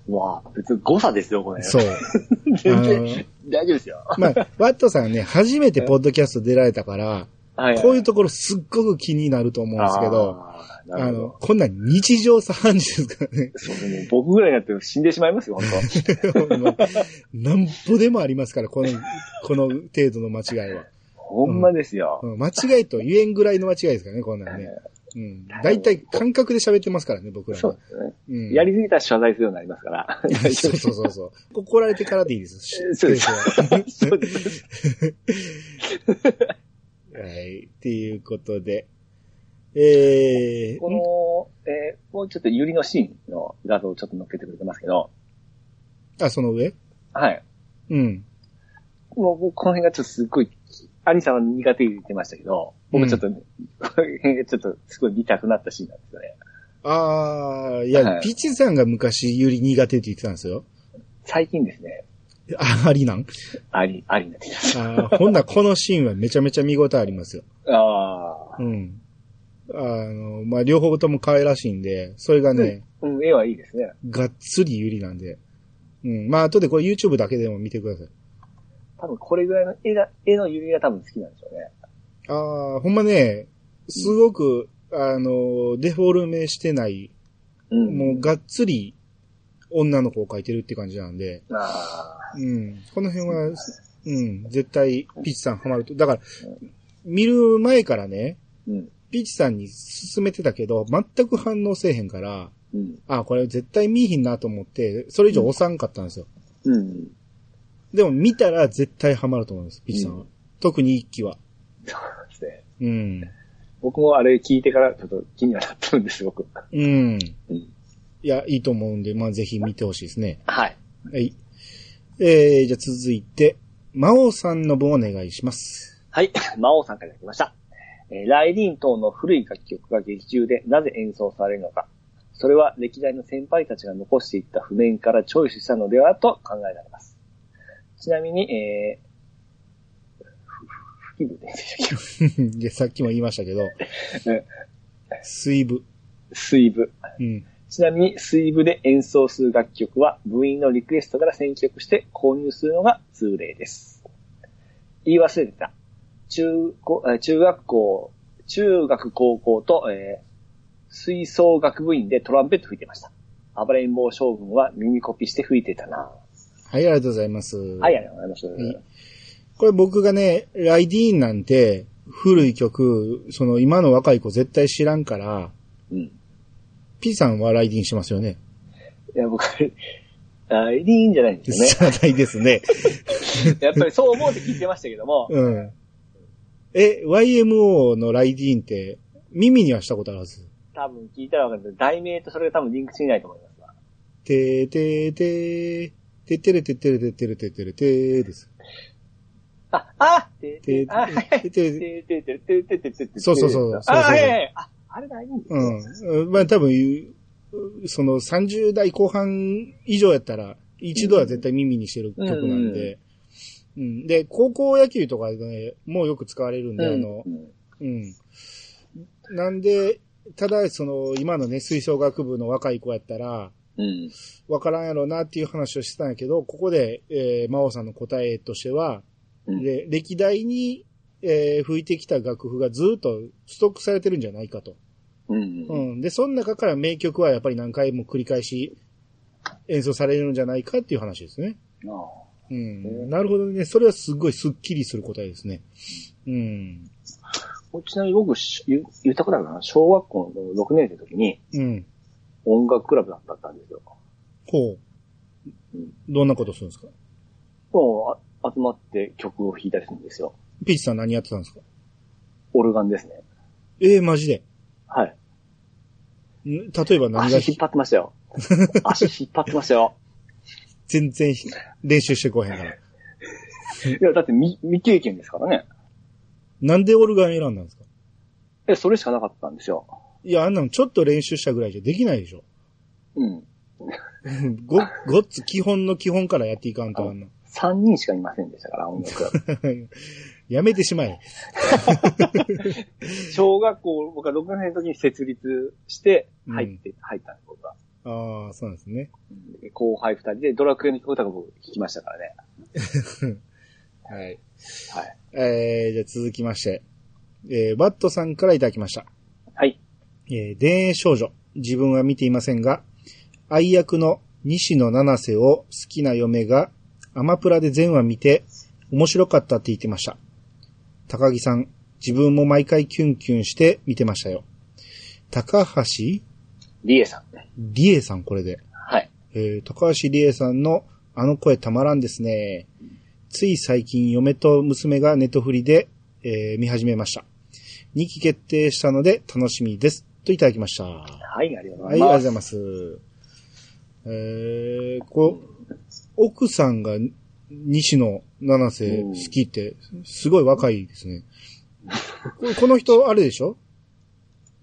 わあ、別に誤差ですよ、これ。そう。全然、大丈夫ですよ。まあ、ワットさんね、初めてポッドキャスト出られたから、はい。こういうところすっごく気になると思うんですけど、ああの、ど。こんなん日常茶飯事ですからね。そう僕ぐらいになって死んでしまいますよ、本ほんまなんぼでもありますから、この、この程度の間違いは。当。ほんまですよ。うん間違いと言えんぐらいの間違いですからね、こんなんね。うん。大体感覚で喋ってますからね、僕らね。そうですね。うん。やりすぎたら謝罪するようになりますから。そうそうそうそう。怒られてからでいいです。そうですそうです。はい。っていうことで。えー、この、えーもうちょっとユリのシーンの画像をちょっと載っけてくれてますけど、あ、その上？はい。うん。もう僕この辺がちょっとすっごい、アニさんは苦手言ってましたけど、僕ちょっとね、この辺がちょっとすごい見たくなったシーンなんですよね。あー、いや、はいピッチさんが昔より苦手って言ってたんですよ。最近ですね、あ、ありなん？あり、ありになってきましあーほんならこのシーンはめちゃめちゃ見応えありますよ。た。ああう。ん。あの、まあ、両方とも可愛らしいんで、それがね、うん、絵はいいですね。がっつり有利なんで。うん。まあ、後でこれ YouTube だけでも見てください。多分これぐらいの絵だ、絵のユリが多分好きなんでしょうね。ああ、ほんまね、すごく、あの、デフォルメしてない、うん。もうがっつり女の子を描いてるって感じなんで、あうん。この辺は、うん、絶対ピッチさんハマると。だから、見る前からね、ーうん。ピッチさんに勧めてたけど、全く反応せえへんから、うん。あ、これ絶対見いひんなと思って、それ以上押さんかったんですよ。うん。でも見たら絶対ハマると思います、ピッチさんは。う特に一期は。そうですね。うん。僕もあれ聞いてからちょっと気にはなってるんです、僕。うん。うん。いや、いいと思うんで、まあぜひ見てほしいですね。はい。はい。えー、じゃあ続いて、魔王さんの分お願いします。はい。魔王さんからいただきました。えーライディーン等の古い楽曲が劇中でなぜ演奏されるのか。それは歴代の先輩たちが残していった譜面からチョイスしたのではと考えられます。ちなみに、えー、ふ吹き部で さっきも言いましたけど、水部。け水部。うん。ちなみに水部で演奏する楽曲は部員のリクエストから選曲して購入するのが通例です。言い忘れてた。中中学校、中学高校と、えー吹奏楽部員でトランペット吹いてました。暴れん坊将軍は耳コピして吹いてたな。はい、ありがとうございます。はい、ありがとうございます。いこれ僕がね、ライディーンなんて、古い曲、その今の若い子絶対知らんから、うん。P さんはライディーンしますよね。いや、僕、あいいんじゃないんですよね。知らないですね。やっぱりそう思うって聞いてましたけども、うん。え、YMO のライディーンって、耳にはしたことあるはず。多分聞いたらわかるけど、題名とそれが多分リンクしないと思いますわ。てーてーてー、てってれてってれてってれてってれてーです。あ、あててて、あ、はいはい。ててててててててててそうそうそうそうそうあ、はいはいはい。あ、あれがいいんですね。うん。まあ多分、その30代後半以上やったら、一度は絶対耳にしてる曲なんで、うん。で、高校野球とかでね、もうよく使われるんで、あのう、んうん。なんで、ただ、その、今のね、吹奏楽部の若い子やったら、うん。わからんやろうなっていう話をしてたんやけど、ここで、えー、真央さんの答えとしては、うんで、歴代に、えー吹いてきた楽譜がずっとストックされてるんじゃないかと。うん。うん。で、その中から名曲はやっぱり何回も繰り返し演奏されるんじゃないかっていう話ですね。あうん。なるほどね。それはすごいスッキリする答えですね。うん。あちなみに僕、し言言ったことあるかな？小学校の6年生の時にうん。音楽クラブだったんですよ。ほううん。どんなことするんですか？もうあ集まって曲を弾いたりするんですよ。ピーチさん何やってたんですか？オルガンですね。ええマジで。はい。ん例えば何が？足引っ張ってましたよ。足引っ張ってましたよ。全然練習してこへんから。いや、だって未未経験ですからね。なんでオルガン選んだんですか？え、それしかなかったんですよ。いや、あんなのちょっと練習したぐらいじゃできないでしょ。うん。ご、ごっつ基本の基本からやっていかんとあんの。3人しかいませんでしたから、音楽。やめてしまえ。小学校、僕は6年の時に設立して、入って、入った僕は。ああ、そうなんですね。うん後輩2人でドラクエの曲とか僕聞きましたからね。はい。はい。えー、じゃあ続きまして、えー、バットさんからいただきました。はい。えー、田園少女。自分は見ていませんが、愛役の西野七瀬を好きな嫁がアマプラで全話見て面白かったって言ってました。高木さん、自分も毎回キュンキュンして見てましたよ。高橋？リエさん。理恵さんこれで。はい。えー、高橋理恵さんのあの声たまらんですね。つい最近嫁と娘がネットフリで、えー見始めました。2期決定したので楽しみです。といただきました。ははい、ありがとうごい、ありがとうございます。ざいます。えー、こう、奥さんが西野七瀬好きって、すごい若いですね。この人、あれでしょ？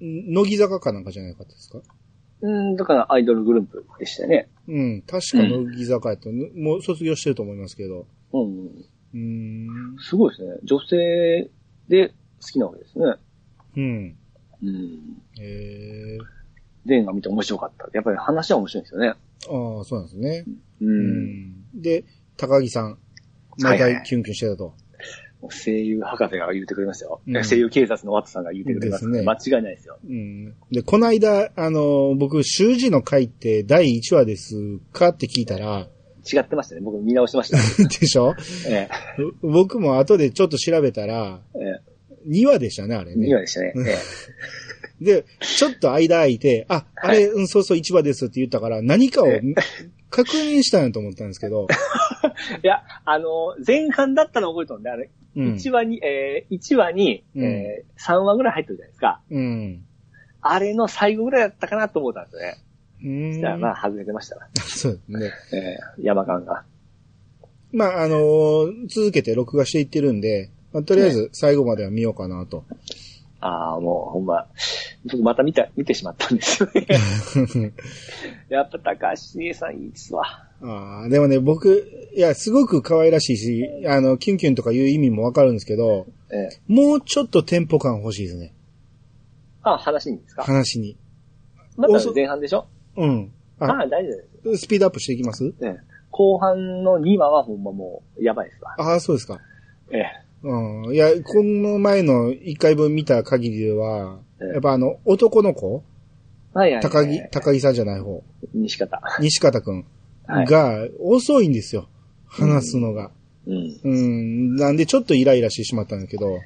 ん乃木坂かなんかじゃなかったですか？うん、だからアイドルグループでしたね。うん、確か乃木坂やと、もう卒業してると思いますけど。うん。うーん。すごいですね。女性で好きなわけですね。うん。うん。えー、デンが見て面白かった。やっぱり話は面白いんですよね。ああ、そうなんですね。う。うんで、高木さん、毎はいはい回キュンキュンしてたと。声優博士が言ってくれますよ。うん声優警察のワットさんが言ってくれます、ですね間違いないですよ。うん。で、この間、あの、僕、習字の回って第1話ですかって聞いたら、違ってましたね。僕見直しました。でしょ？え僕も後でちょっと調べたら、え、え2話でしたね、あれえ、ね2。話でしたね。ええ で、ちょっと間空いて、あ、あれ、うん、そうそう1話ですって言ったから、何かをえ確認したんやと思ったんですけど、いや、あの、前半だったの覚えてるんで、あれ、うん。1話に、えー、1話に、うんえー、3話ぐらい入ってるじゃないですか。うん。あれの最後ぐらいだったかなと思ったんですよね。うーんじゃあまあ、外れてましたわ そうですね。えー、山間が。まあ、あのー続けて録画していってるんで、まあ、とりあえず最後までは見ようかなと。ああ、もう、ほんま、僕また見た、見てしまったんですよね。やっぱ高橋さんいいですわ。ああ、でもね、僕、いや、すごく可愛らしいし、あの、キュンキュンとかいう意味もわかるんですけど、えー、もうちょっとテンポ感欲しいですね。あ、話にですか？話に。まだ前半でしょ？うん。あ、ああ、大丈夫です。スピードアップしていきます？ええ後半の2話はほんまもう、やばいですわ。ああ、そうですか。ええうん。いや、この前の1回分見た限りでは、ええやっぱあの、男の子？はいはいはい。高木、高木さんじゃない方。西方。西方くんはい。が遅いんですよ。話すのが。うん。うん。なんでちょっとイライラしてしまったんだけど。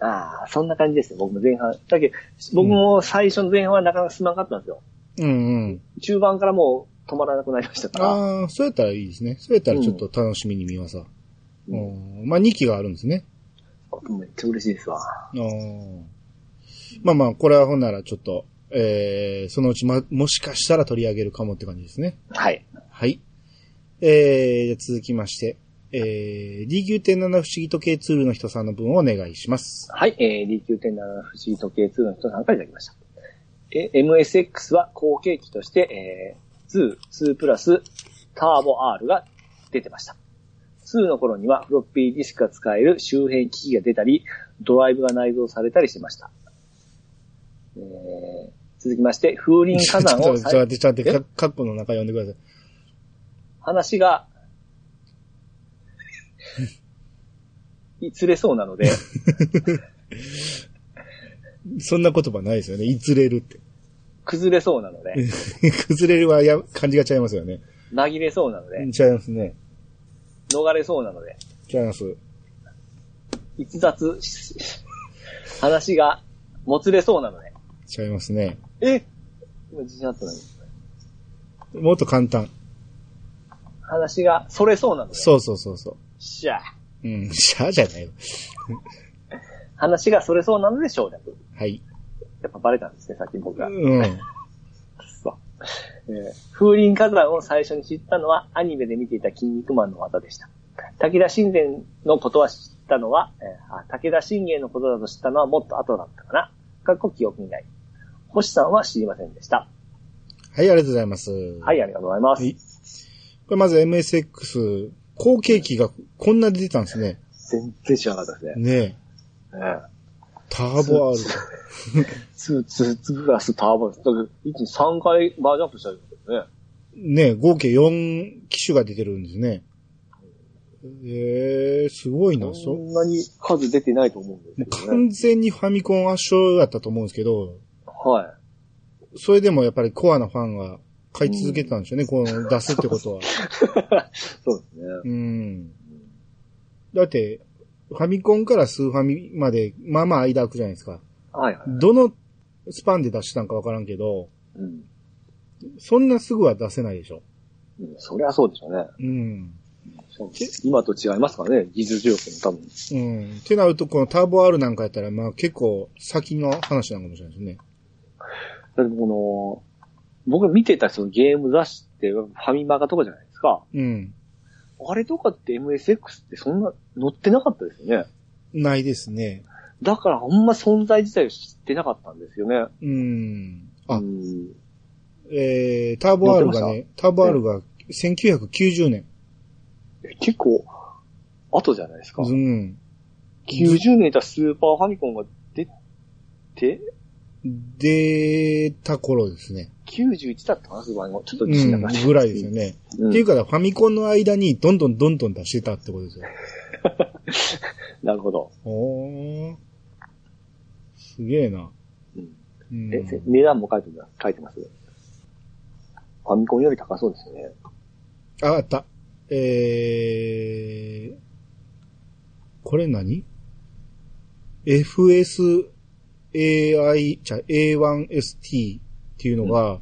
ああ、そんな感じですよ。僕も前半。だけど僕も最初の前半はなかなか進まなかったんですよ。うんうん。中盤からもう止まらなくなりましたから。ああ、そうやったらいいですね。そうやったらちょっと楽しみに見ますわ。ううんまあ2期があるんですね。めっちゃ嬉しいですわ。うんまあまあ、これはほんならちょっと、えー、そのうちま、もしかしたら取り上げるかもって感じですね。はい。はい。えー、続きまして、えー、DQ.7 不思議時計ツールの人さんの分をお願いします。はい。えー、D9.7 不思議時計2の人さんからいただきました。え、MSX は後継機として、えー、2、2プラスターボ R が出てました。2の頃にはフロッピーディスクが使える周辺機器が出たり、ドライブが内蔵されたりしてました。えー、続きまして、風林火山を ちょっと、待って、ちょっと待って、かカッコの中読んでください。話が、いつれそうなので、そんな言葉ないですよね。いつれるって。崩れそうなので、崩れるはや、感じがちゃいますよね。紛れそうなので、ちゃいますね。逃れそうなので、ちゃいます。逸脱し、話がもつれそうなので、ちゃいますね。え？今自信あったのに。もっと簡単。話がそれそうなので、そうそうそうそしゃあう。うん、シャーじゃないよ。話がそれそうなので省略。はい。やっぱバレたんですね、さっき僕が。うん。そうえー風林火山を最初に知ったのはアニメで見ていた筋肉マンの技でした。武田信玄のことは知ったのは、えーあ武田信玄のことだと知ったのはもっと後だったかな。かっこ記憶にない。星さんは知りませんでした。はい、ありがとうございます。はい、ありがとうございます。はいこれまず MSX、後継機がこんな出てたんですね。全然知らなかったですね。ねえ。えターボ R ツー、ツー、ツープラスターボです。だけど、一気に3回バージョンアップしたんでね。ねえ、合計4機種が出てるんですね。ええすごいな。そそんなに数出てないと思うんですけどね。完全にファミコン圧勝だったと思うんですけど、はい。それでもやっぱりコアなファンが買い続けてたんでしょうね、この出すってことは。そうですね。うん。だって、ファミコンからスーファミまで、まあまあ間空くじゃないですか。はいはい。どのスパンで出したんかわからんけど、うん。そんなすぐは出せないでしょ。うんそりゃそうでしょうね。うん。今と違いますからね、技術力も多分。うん。ってなると、このターボ R なんかやったら、まあ結構先の話なのかもしれないですね。だってこの、僕見てたそのゲーム雑誌ってファミマガとかじゃないですか。うん。あれとかって MSX ってそんな載ってなかったですよね。ないですね。だからほんま存在自体を知ってなかったんですよね。うん。あうんえー、ターボ R がね、ターボ R が1990年。結構、後じゃないですか。うん。90年いたスーパーファミコンが出て、出た頃ですね。91だったかな。ちょっとう自信なんかぐらいですよ。ね。うんっていうから、ファミコンの間にどんどんどんどん出してたってことですよ。なるほど。おー。すげえな。値段も書いてます書いてますファミコンより高そうですよね。あ、あった。えー、これ何 ?FSAI、じゃあ A1ST っていうのが、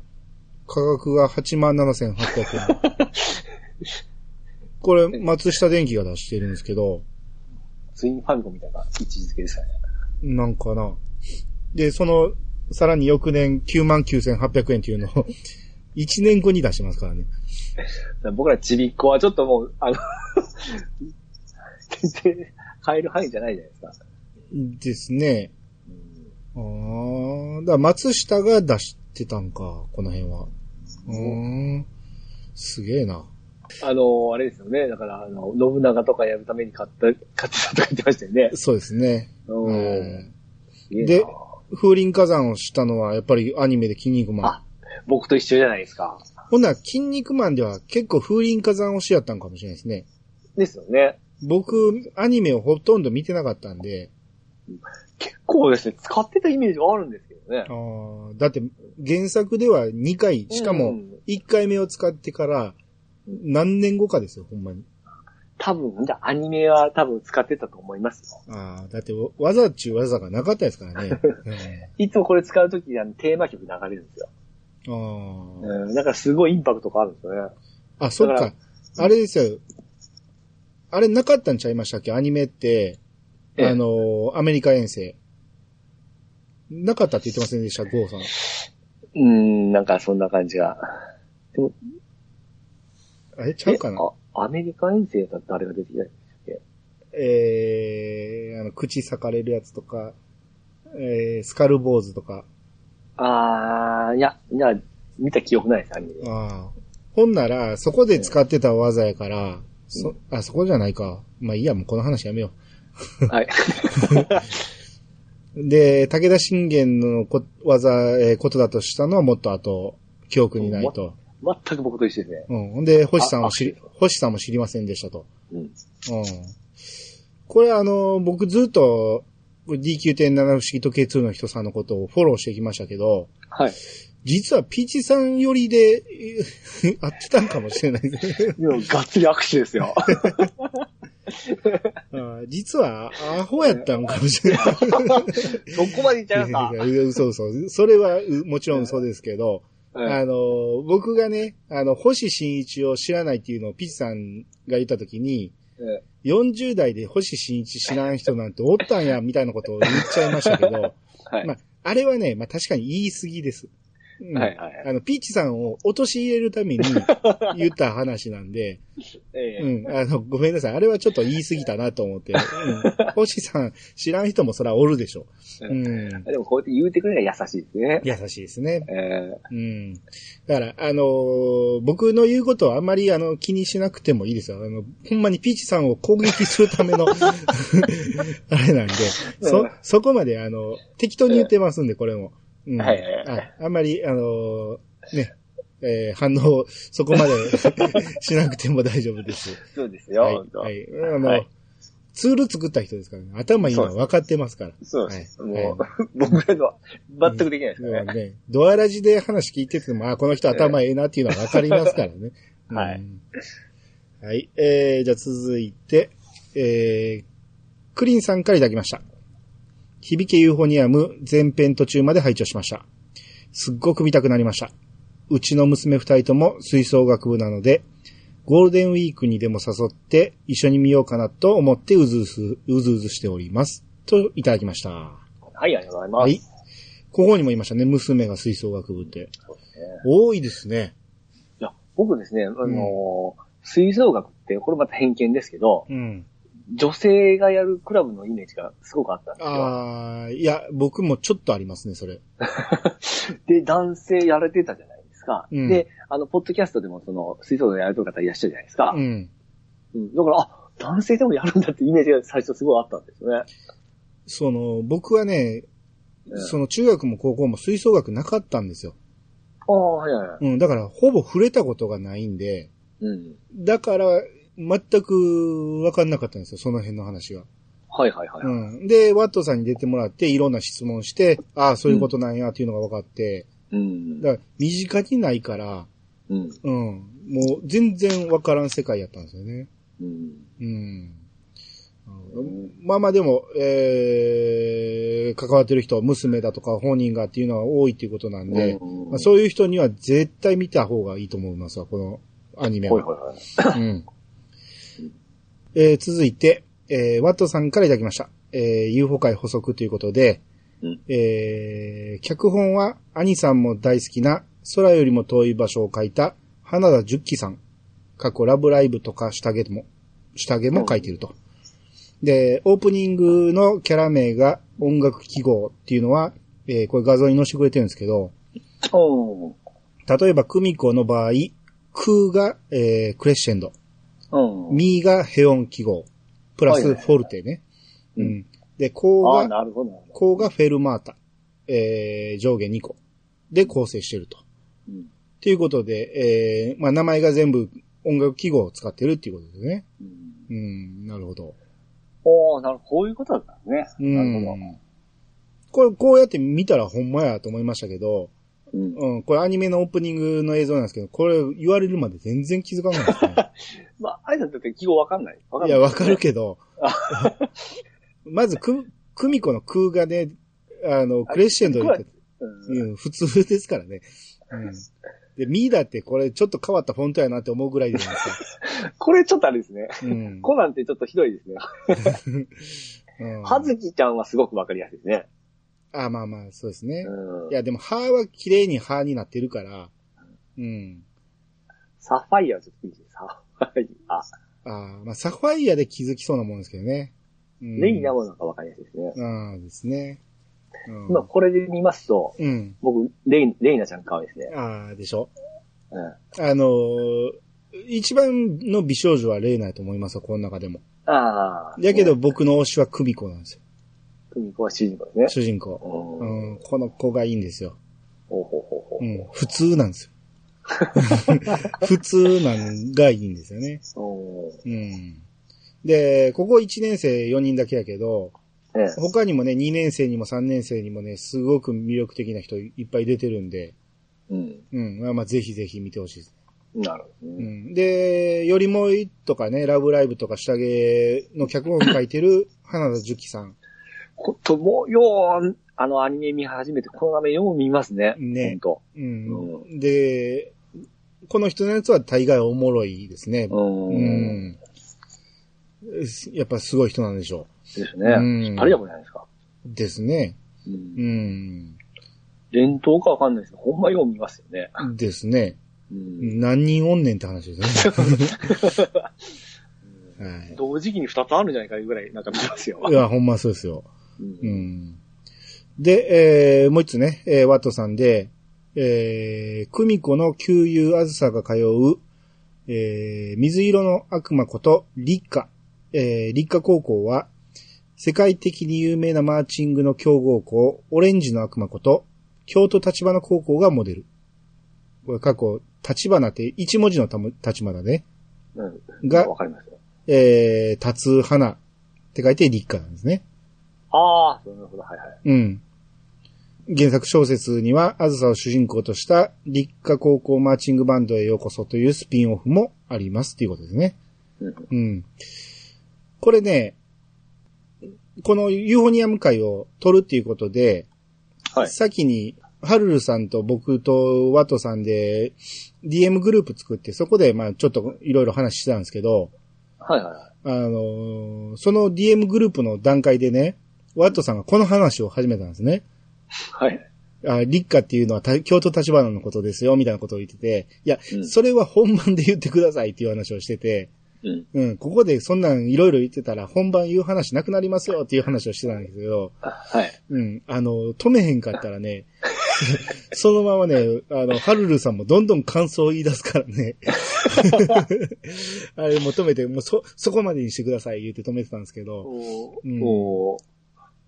価格が87,800円。これ、松下電機が出してるんですけど、ツインファミコンみたいな位置づけですかね。なんかな。で、その、さらに翌年99,800円っていうのを、1年後に出してますからね。僕らちびっこはちょっともう、あの、全然買える範囲じゃないじゃないですか。ですね。ああ、だから松下が出してたんか、この辺は。うーん。すげえな。あの、あれですよね。だから、あの、信長とかやるために買った、買ってたとか言ってましたよね。そうですね。うんで風林火山をしたのは、やっぱりアニメで筋肉マン。あ僕と一緒じゃないですか。ほんなら、筋肉マンでは結構風林火山推しやったんかもしれないですね。ですよね。僕、アニメをほとんど見てなかったんで、結構ですね、使ってたイメージはあるんですねあ。ーだって原作では2回、しかもうん1回目を使ってから何年後かですよ、ほんまに。多分、じゃあアニメは多分使ってたと思いますよ。ああ、だって技っちゅう技がなかったですからね。いつもこれ使うときにあのテーマ曲流れるんですよ。うん、あうん。だからすごいインパクトがあるんですよね。あ。あ、そっだかか。あれですよ。あれなかったんちゃいましたっけ？アニメって、ええあのー、アメリカ遠征。なかったって言ってませんでした、ゴーさん。うーん、なんかそんな感じが。でも、あれちゃうかな？アメリカ遠征だったら誰が出てきたんでしたっけえー、あの、口裂かれるやつとか、えー、スカルボーズとか。あー、いや、いや、見た記憶ないです、アニメで。ああ。ほんなら、そこで使ってた技やから、そ、あ、そこじゃないか。まあいいや、もうこの話やめよはい。う。で、武田信玄のこ技、えーことだとしたのはもっと後、記憶にないと。全く僕と一緒ですね。うん。ほんで、星さんは知り、星さんも知りませんでしたと。うん。うん。これあの、僕ずっと、DQ.7 不思議時計2の人さんのことをフォローしてきましたけど、はい。実はピーチさん寄りで、えー 合ってたんかもしれないですね。がっつり握手ですよ。あー実は、アホやったんかもしれない。そこまで言っちゃいまいやいや嘘嘘。それはうもちろん嘘ですけど。あの、僕がね、あの、星新一を知らないっていうのをピッチさんが言ったときに、え40代で星新一知らん人なんておったんや、みたいなことを言っちゃいましたけど、はい。まあ、あれはね、まあ確かに言い過ぎです。うんはいはいはい。あの、ピーチさんを陥れるために 言った話なんで、ええうん、あの、ごめんなさい。あれはちょっと言い過ぎたなと思って。うん。星さん、知らん人もそらおるでしょ。うん。でもこうやって言うてくれるのは優しいですね。優しいですね。えうん。だから、あのー僕の言うことはあんまり、あの、気にしなくてもいいですよ。あの、ほんまにピーチさんを攻撃するための あれなんで、そ、そこまで、あの、適当に言ってますんで、これも。うん。はいはいはいああんまり、あのーね、えー反応、そこまで しなくても大丈夫です。えそうですよ、はいはい。あの、はいツール作った人ですからね。頭いいのは分かってますから。そうです。はいもう、僕らのは全くできないですもうよね。ね、ドアラジで話聞いてても、あ、この人頭ええなっていうのは分かりますからね。はいうん。はい。えー、じゃあ続いて、えー、クリンさんからいただきました。響けユーフォニアム前編途中まで拝聴しました。すっごく見たくなりました。うちの娘二人とも吹奏楽部なので、ゴールデンウィークにでも誘って一緒に見ようかなと思ってうずうず、うずうずしております。といただきました。はい、ありがとうございます。はい。ここにも言いましたね。娘が吹奏楽部って。そうですね。多いですね。いや、僕ですね、あのー吹奏楽って、これまた偏見ですけど、うん。女性がやるクラブのイメージがすごくあったんですよ。ああ、いや、僕もちょっとありますね、それ。で、男性やれてたじゃないですか。うんで、あの、ポッドキャストでもその、吹奏楽やる方いらっしゃるじゃないですか。うん。うんだから、あ、男性でもやるんだってイメージが最初すごいあったんですよね。その、僕はね、うんその中学も高校も吹奏楽なかったんですよ。ああ、はいはいはい。うん、だからほぼ触れたことがないんで、うん。だから全くわかんなかったんですよ、その辺の話が。はいはいはい。うん。で、ワットさんに出てもらって、いろんな質問して、ああ、そういうことなんやっていうのが分かって、うん。だから身近にないから、うん。うん。もう全然わからん世界やったんですよね。うん。うん。まあまあでも、えー、関わってる人、娘だとか本人がっていうのは多いっていうことなんで、うんまあ、そういう人には絶対見た方がいいと思いますわ、このアニメはいは。はいはい。うん。えー続いて、えー、ワットさんからいただきました。えー、UFO 会補足ということで、うんえー、脚本は兄さんも大好きな空よりも遠い場所を書いた花田十喜さん。過去ラブライブとか下着も、下着も書いていると。で、オープニングのキャラ名が音楽記号っていうのは、えーこれ画像に載せてくれてるんですけど、例えば、クミコの場合、クーが、えークレッシェンド。うん。ミがヘオン記号。プラスフォルテね。ううんん。で、コああ、ーが、なるほど。なるほどコーがフェルマータ。えー上下2個。で構成してると。うんということで、えーまあ名前が全部音楽記号を使ってるっていうことですね。うんうん、なるほど。おーなるほど。こういうことだったんですね。うなるほん。これ、こうやって見たらほんまやと思いましたけど、ど。うん。うん、これアニメのオープニングの映像なんですけど、これ言われるまで全然気づかないですね。まあ、挨拶だって記号わかんない。わかんない。いや、わかるけど、まず、く、クミコの空がね、あの、クレッシェンドにって、うん。うん、普通ですからね。うん。で、ミーだってこれちょっと変わったフォントやなって思うぐらいじゃないですか。これちょっとあれですね。うん。コナンってちょっとひどいですね。うんはずきちゃんはすごくわかりやすいですね。あ、まあまあ、そうですね。うんい。や、でも、歯は綺麗に歯になってるから、うん。サファイアはちょっと厳しい。サファイア。あまあ、サファイアで気づきそうなもんですけどね。うん、レイナもなんかわかりやすいですね。ああ、ですね。うん。今これで見ますと、うん。僕、レイ、レイナちゃん可愛いですね。ああ、でしょ。うん。あのー一番の美少女はレイナやと思いますよ、この中でも。ああ。だけど、僕の推しはクミコなんですよ。クミコは主人公ですね。主人公。う。うんん、この子がいいんですよ。ほうほうほうほう。うん、普通なんですよ。普通なんがいいんですよね。おーうん。で、ここ1年生4人だけやけど、ええ。他にもね、2年生にも3年生にもね、すごく魅力的な人いっぱい出てるんで、うん。うん、まあまあぜひぜひ見てほしいです。なるほどうね。ん。で、よりもいとかね、ラブライブとか下着の脚本書いてる花田樹樹さん。こと、もう、よう、あのアニメ見始めて、この画面よう見ますね。ねほんと。うん。で、この人のやつは大概おもろいですね。うん。うん。やっぱすごい人なんでしょですう。ね。あれやもんじゃないですか。ですね。う。うんん。伝統かわかんないですけど、ほんまよう見ますよね。ですね。うん。何人おんねんって話ですね。はい。同時期に二つあるんじゃないかいうぐらいなんか見てますよ。いや、ほんまそうですよ。うんうん。で、えー、もう一つね、えー、ワットさんで、えー、久美子の旧友あずさが通う、えー、水色の悪魔こと、立花。えー、立花高校は、世界的に有名なマーチングの強豪校、オレンジの悪魔こと、京都立花高校がモデル。これ過去、立花って一文字のたも立花ね。うん。がわかりますよ。えー、立つ花って書いて立花なんですね。ああ、なるほど、はいはい。うん。原作小説には、あずさを主人公とした立花高校マーチングバンドへようこそというスピンオフもありますっていうことですね。うん。うん。これね、このユーフォニアム会を取るっていうことで、はい。先に、ハルルさんと僕とワトさんで DM グループ作って、そこでまあちょっといろいろ話してたんですけど、はいはいはい。あのーその DM グループの段階でね、ワットさんがこの話を始めたんですね。はい。あ、立花っていうのはた京都立花のことですよ、みたいなことを言ってて、いや、うんそれは本番で言ってくださいっていう話をしてて、うん。うん、ここでそんなんいろいろ言ってたら本番言う話なくなりますよっていう話をしてたんですけど、あはい。うん、あの、止めへんかったらね、そのままね、あの、ハルルさんもどんどん感想を言い出すからね。あれもう止めて、もうそ、そこまでにしてください言って止めてたんですけど、おうんお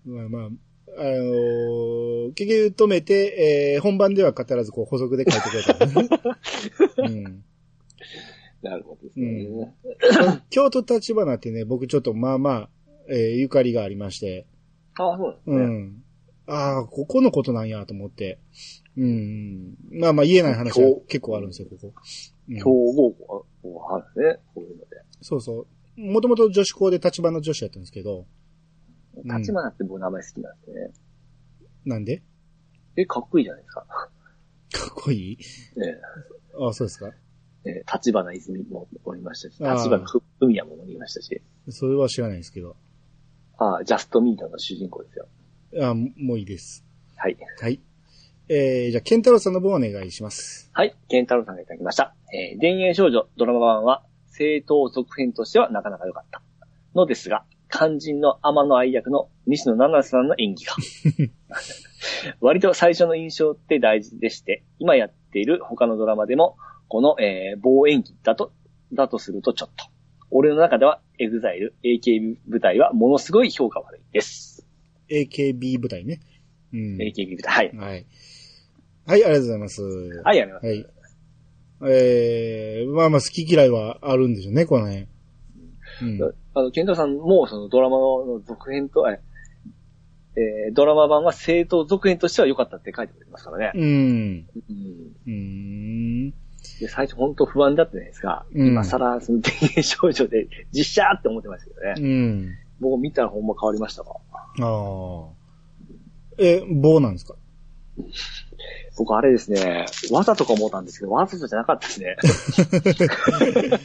まあまあ、あのー結局止めて、えー本番では語らずこう補足で書いてくれた、ね うん。なるほどですね。うん京都立花ってね、僕ちょっとまあまあ、えーゆかりがありまして、ああ、そうですね。うん。ああ、ここのことなんやと思って。うん。まあまあ言えない話は結構あるんですよ、ここ。うん強豪校があるんですね。こういうので。そうそう。もともと女子校で立花女子やったんですけど、うん立花って僕名前好きなんですね。なんで？え、かっこいいじゃないですか。かっこいい？えああ、そうですかえ、え立花泉もおりましたし、立花ふ文也もおりましたし、それは知らないですけど。ああ、ジャストミートの主人公ですよ。ああ、もういいです。はい。はい。えー、じゃあ、ケンタロウさんの分お願いします。はい、ケンタロウさんがいただきました。えー、田園少女ドラマ版は、正当続編としてはなかなか良かった。のですが、肝心の天の愛役の西野七瀬さんの演技が。割と最初の印象って大事でして、今やっている他のドラマでも、この、えー、棒演技だと、だとするとちょっと。俺の中では、エグザイル、AKB 舞台はものすごい評価悪いです。AKB 舞台ね。うん。AKB 舞台。はい。はい。はい、ありがとうございます。はい、やめます。はい。えー、まあまあ好き嫌いはあるんでしょうね、この辺。うん。あの、ケンタさんも、そのドラマの続編と、ええードラマ版は正当続編としては良かったって書いてくれてますからね。うん。うんうーん。で最初本当不安だったじゃないですか。うん今更、その田園少女で実写って思ってましたけどね。うん。もう見たらほんま変わりましたか。ああ。え、棒なんですか？僕あれですね、わざとか思ったんですけど、わざとじゃなかったですね。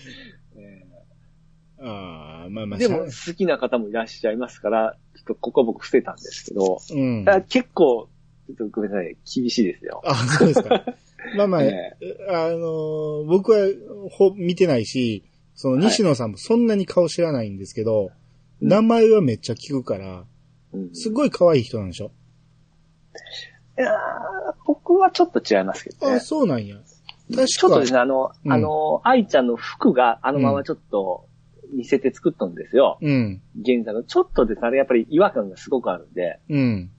えああ、まあまあ。ーでもし好きな方もいらっしゃいますから、ちょっとここは僕伏せたんですけど、ゃうん。あ結構、ちょっとごめんなさい、厳しいですよ。あ、そうですか。まあまあ、えあのー僕はほ見てないし、その西野さんもそんなに顔知らないんですけど、うん名前はめっちゃ聞くから、うんすごい可愛い人なんでしょ、いやー僕はちょっと違いますけどねあ、。そうなんや。確かちょっとですね、あの、うんあの、愛ちゃんの服があのままちょっと似せて作ったんですよ。うん。現在の。ちょっとですね、あれやっぱり違和感がすごくあるんで、うん。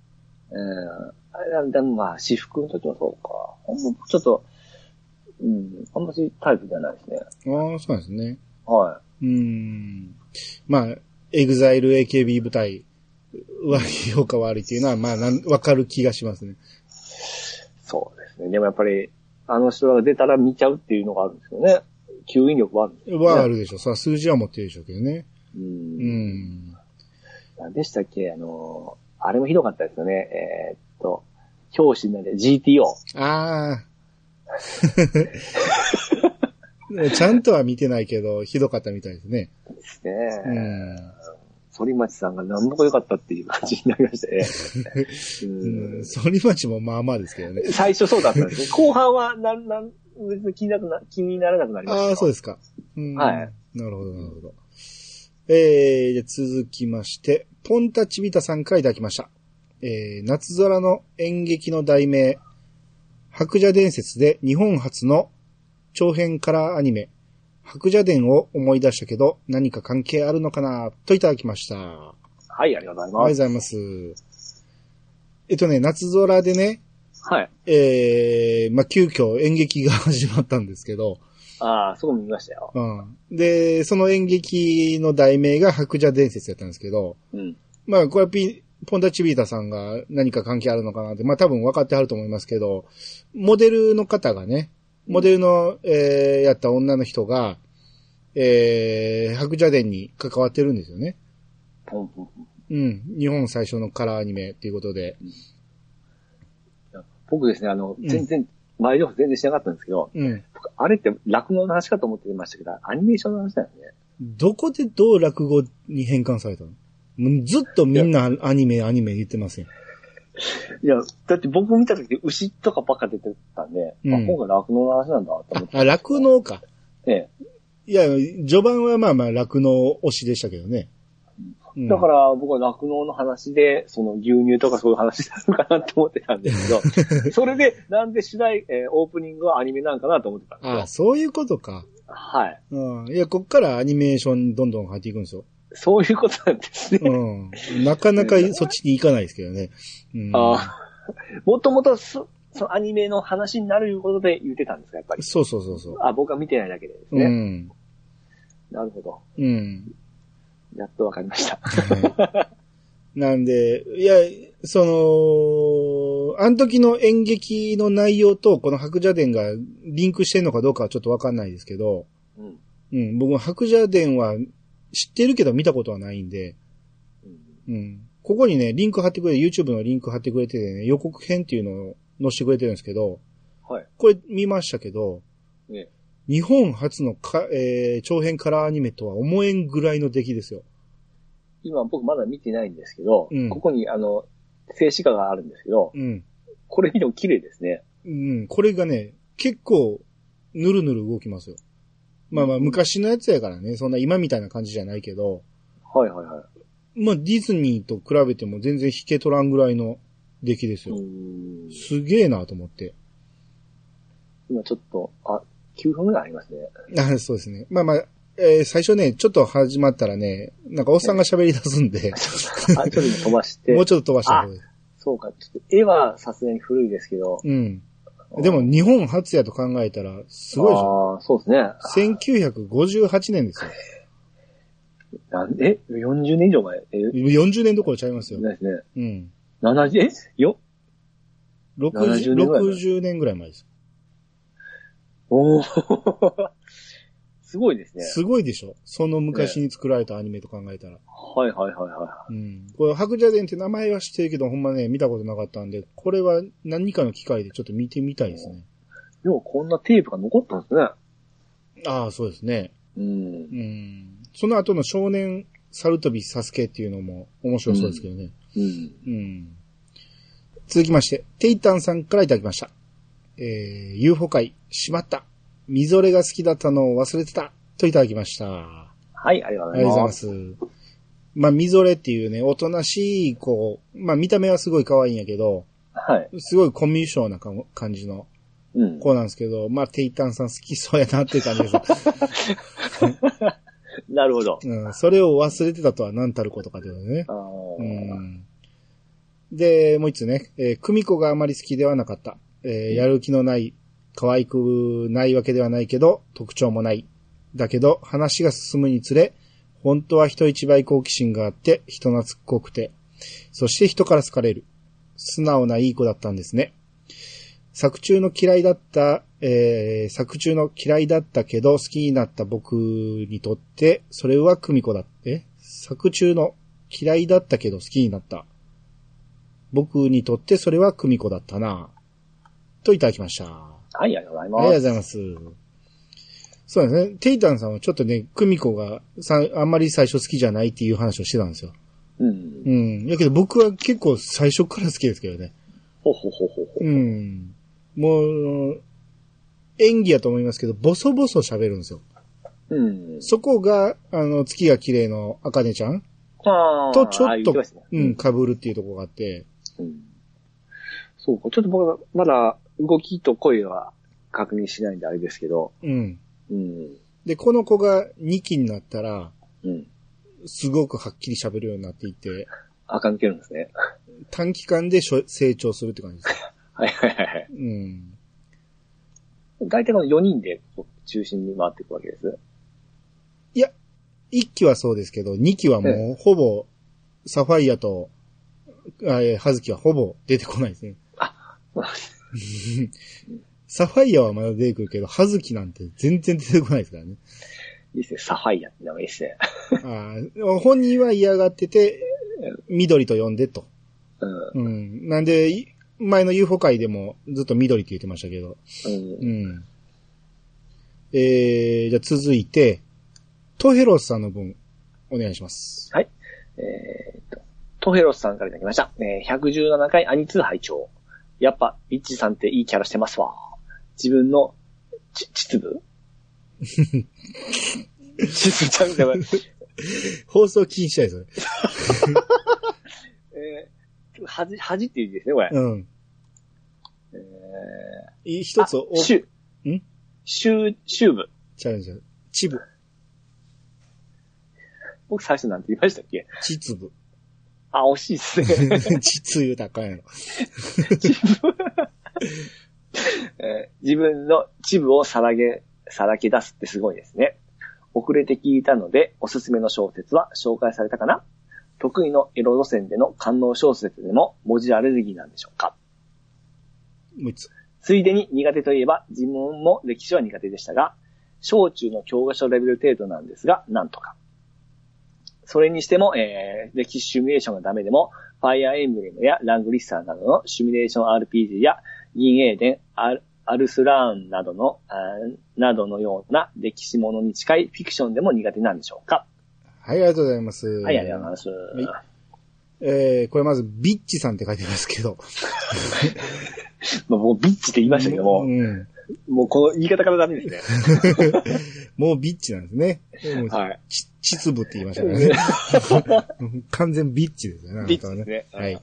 うん。あれだ、まあ、私服の時もそうか。ほんまちょっと、うん、あんまりタイプじゃないですね。ああ、そうなんですね。はうーん。まあ、エグザイル AKB 舞台は評価悪いっていうのは、まあ、わかる気がしますね。い。そうですね。でもやっぱり、あの人が出たら見ちゃうっていうのがあるんですよね。吸引力はあるんですよ、ね。はあるでしょ。そら数字は持ってるでしょうけどね。う。うんん。何でしたっけ？あの、あれもひどかったですよね。えーっと、教師になる GTO。ああ。ちゃんとは見てないけど、ひどかったみたいですね。ですね。うん。反町さんが何も良かったっていう感じになりましたね。うん。うん反町もまあまあですけどね。最初そうだったんですね。後半は、なん、なん、別に気になくな、気にならなくなりました。ああ、そうでですか。うんはい。なるほど、なるほど。えー、じゃあ続きまして、ポンタチビタさんからいただきました。えー、夏空の演劇の題名、白蛇伝説で日本初の長編カラーアニメ、白蛇伝を思い出したけど、何か関係あるのかなといただきました。あはい、ありがとうございりがとうごます。ざいます。えっとね、夏空でね、はい。えー、まあ、急遽演劇が始まったんですけど、ああ、そこ見ましたよ。うん。で、その演劇の題名が白蛇伝説やったんですけど、うん。まあ、これはピ、ポンタチビータさんが何か関係あるのかなって、まあ多分分かってはると思いますけど、モデルの方がね、モデルの、えー、やった女の人が、えー、白蛇伝に関わってるんですよね。ポンポンポンうん。日本最初のカラーアニメっていうことで。僕ですね、あの、ん全然、前情報全然しなかったんですけど、うん。僕あれって落語の話かと思ってましたけど、アニメーションの話だよね。どこでどう落語に変換されたの？ずっとみんなアニメ、アニメ言ってません。いや、だって僕見た時牛とかばっか出てたんで、うんあ、今回落語の話なんだと思って。あ、落農か。えいや、序盤はまあまあ落農推しでしたけどね。うんえ。だから僕は落語の話で、その牛乳とかそういう話なのかなと思ってたんですけど、それでなんで主題、えーオープニングはアニメなんかなと思ってたんですよあ、。そういうことか。はい。うん。いや、こっからアニメーションどんどん入っていくんですよ。そういうことなんですね。うん。なかなかそっちに行かないですけどね。うん。ああ。もともとそ、そのアニメの話になるいうことで言ってたんですか、やっぱり。そうそうそうそう。あ、僕は見てないだけでですうね。ん。なるほど。うん。やっとわかりました。はいなんで、いや、その、あの時の演劇の内容とこの白蛇伝がリンクしてんのかどうかはちょっとわかんないですけど、うん。うん、僕も白蛇伝は知ってるけど見たことはないんで、うんうん。ここにね、リンク貼ってくれ、YouTube のリンク貼ってくれててね、予告編っていうのを載せてくれてるんですけど、はい。これ見ましたけど、ね日本初のか、えー、長編カラーアニメとは思えんぐらいの出来ですよ。今僕まだ見てないんですけど、うんここにあの、静止画があるんですけど、うん。これ見ても綺麗ですね。うん。これがね、結構、ぬるぬる動きますよ。まあまあ、昔のやつやからね、そんな今みたいな感じじゃないけど、はいはいはい。まあ、ディズニーと比べても全然引け取らんぐらいの出来ですよ。すげえなと思って。今ちょっと、あ、9分ぐらいありますね。あそうですね。まあまあ、えー最初ね、ちょっと始まったらね、なんかおっさんが喋り出すんで、あ、ちょっと飛ばして。もうちょっと飛ばした方がいい。そうか、ちょっと絵はさすがに古いですけど。うん。でも日本初やと考えたら、すごいでしょ。ああ、そうですね。1958年ですよ。なんえ ?40 年以上前え40年どころちゃいますよ。ですね。うん。70、えよ60年ぐらい前です。おお すごいですね。すごいでしょその昔に作られたアニメと考えたら。はいはいはいはうん。これ、白蛇伝って名前は知ってるけど、ほんまね、見たことなかったんで、これは何かの機会でちょっと見てみたいですね。い。ようこんなテープが残ったんですね。ああ、そうですね。うんう。ん。その後の少年サルトビサスケっていうのも面白そうですけどね。うん。うん。続きまして、テイタンさんからいただきました。えー、UFO 会、しまった。みぞれが好きだったのを忘れてた。といただきました。はい、ありがとうありがとうございまございます。す。まあ、みぞれっていうね、おとなしい子、まあ、見た目はすごい可愛いんやけど、はい。すごいコミュ障なか感じのうん。子なんですけど、まあ、テイタンさん好きそうやなっていう感じです。なるほど。うん、それを忘れてたとは何たることかというねうん。で、もう一つね、えー、久美子があまり好きではなかった。えーやる気のない、可愛くないわけではないけど、特徴もない。だけど、話が進むにつれ、本当は人一倍好奇心があって、人懐っこくて、そして人から好かれる。素直ないい子だったんですね。作中の嫌いだった、えー作中の嫌いだったけど好きになった僕にとって、それは久美子だって、作中の嫌いだったけど好きになった。僕にとってそれは久美子だったな。といただきました。あはい、ありがとうございりがとうます。ございます。そうですね。テイタンさんはちょっとね、クミコがさあんまり最初好きじゃないっていう話をしてたんですよ。うん。うん。やけど僕は結構最初から好きですけどね。ほほほほほ。うん。もう、演技やと思いますけど、ボソボソ喋るんですよ。うん。そこが、あの、月が綺麗のあかねちゃんとちょっとねうん、被るっていうところがあって、うん。そうか。ちょっと僕はまだ動きと声は確認しないんであれですけど。うん。うん。で、この子が2期になったら、うん。すごくはっきり喋るようになっていて、垢抜けるんですね。短期間でしょ成長するって感じです。はいはいはいはい。うん。大体この4人で中心に回っていくわけです？1期はそうですけど、2期はもうほぼ、サファイアと、あえーハズキはほぼ出てこないですね。サファイアはまだ出てくるけど、ハズキなんて全然出てこないですからね。いいですね。サファイアって名前いいですね。あー本人は嫌がってて、緑と呼んでと。うん。うん。なんで、い前の UFO 会でもずっと緑って言ってましたけど。うんう。ん。えー、じゃあ続いて、トヘロスさんの分、お願いします。えーっと、トヘロスさんからいただきました。えー、117回アニツー拝聴やっぱ、ビッチさんっていいキャラしてますわ。自分の、ち、秩父？秩父ちゃんじゃない。放送禁止だよ、それ。えー、はじ、はじっていう字ですね、これ。うん。えい一つおー、、シュ、ん？シュ、シューブ。チャレンジャー。チブ。僕最初なんて言いましたっけ？チツブ。あ、惜しいですね。チツ言うたかんやろ。えー自分のチブをさらげ、さらけ出すってすごいですね。遅れて聞いたので、おすすめの小説は紹介されたかな？得意のエロ路線での官能小説でも文字アレルギーなんでしょうか？つ。ついでに苦手といえば、自分も歴史は苦手でしたが、小中の教科書レベル程度なんですが、なんとか。それにしても、えー、歴史シミュレーションがダメでも、ファイアーエンブレムやラングリッサーなどのシミュレーション RPG や、銀英伝、アルアルスラーンなどの、などのような歴史ものに近いフィクションでも苦手なんでしょうか？はい、ありがとうございます。はい、ありがとうございます。いえー、これまず、ビッチさんって書いてますけど。まあ、僕、ビッチって言いましたけども、うん。もうこの言い方からダメですね。もうビッチなんですね。はい。ち、ちつぶって言いましたからね。完全ビッチですよね。ビッチですね。はい。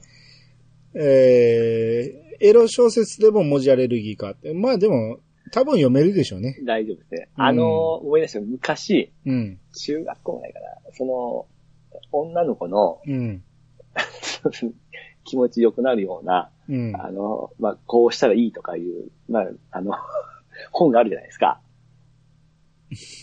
えー、エロ小説でも文字アレルギーかって。まあでも、多分読めるでしょうね。大丈夫ですね。うんあのー、思い出したよ昔、うん。中学校ぐらいかな、その、女の子のうん。気持ち良くなるような、うん。あの、まあ、こうしたらいいとかいう、まあ、あの、本があるじゃないですか。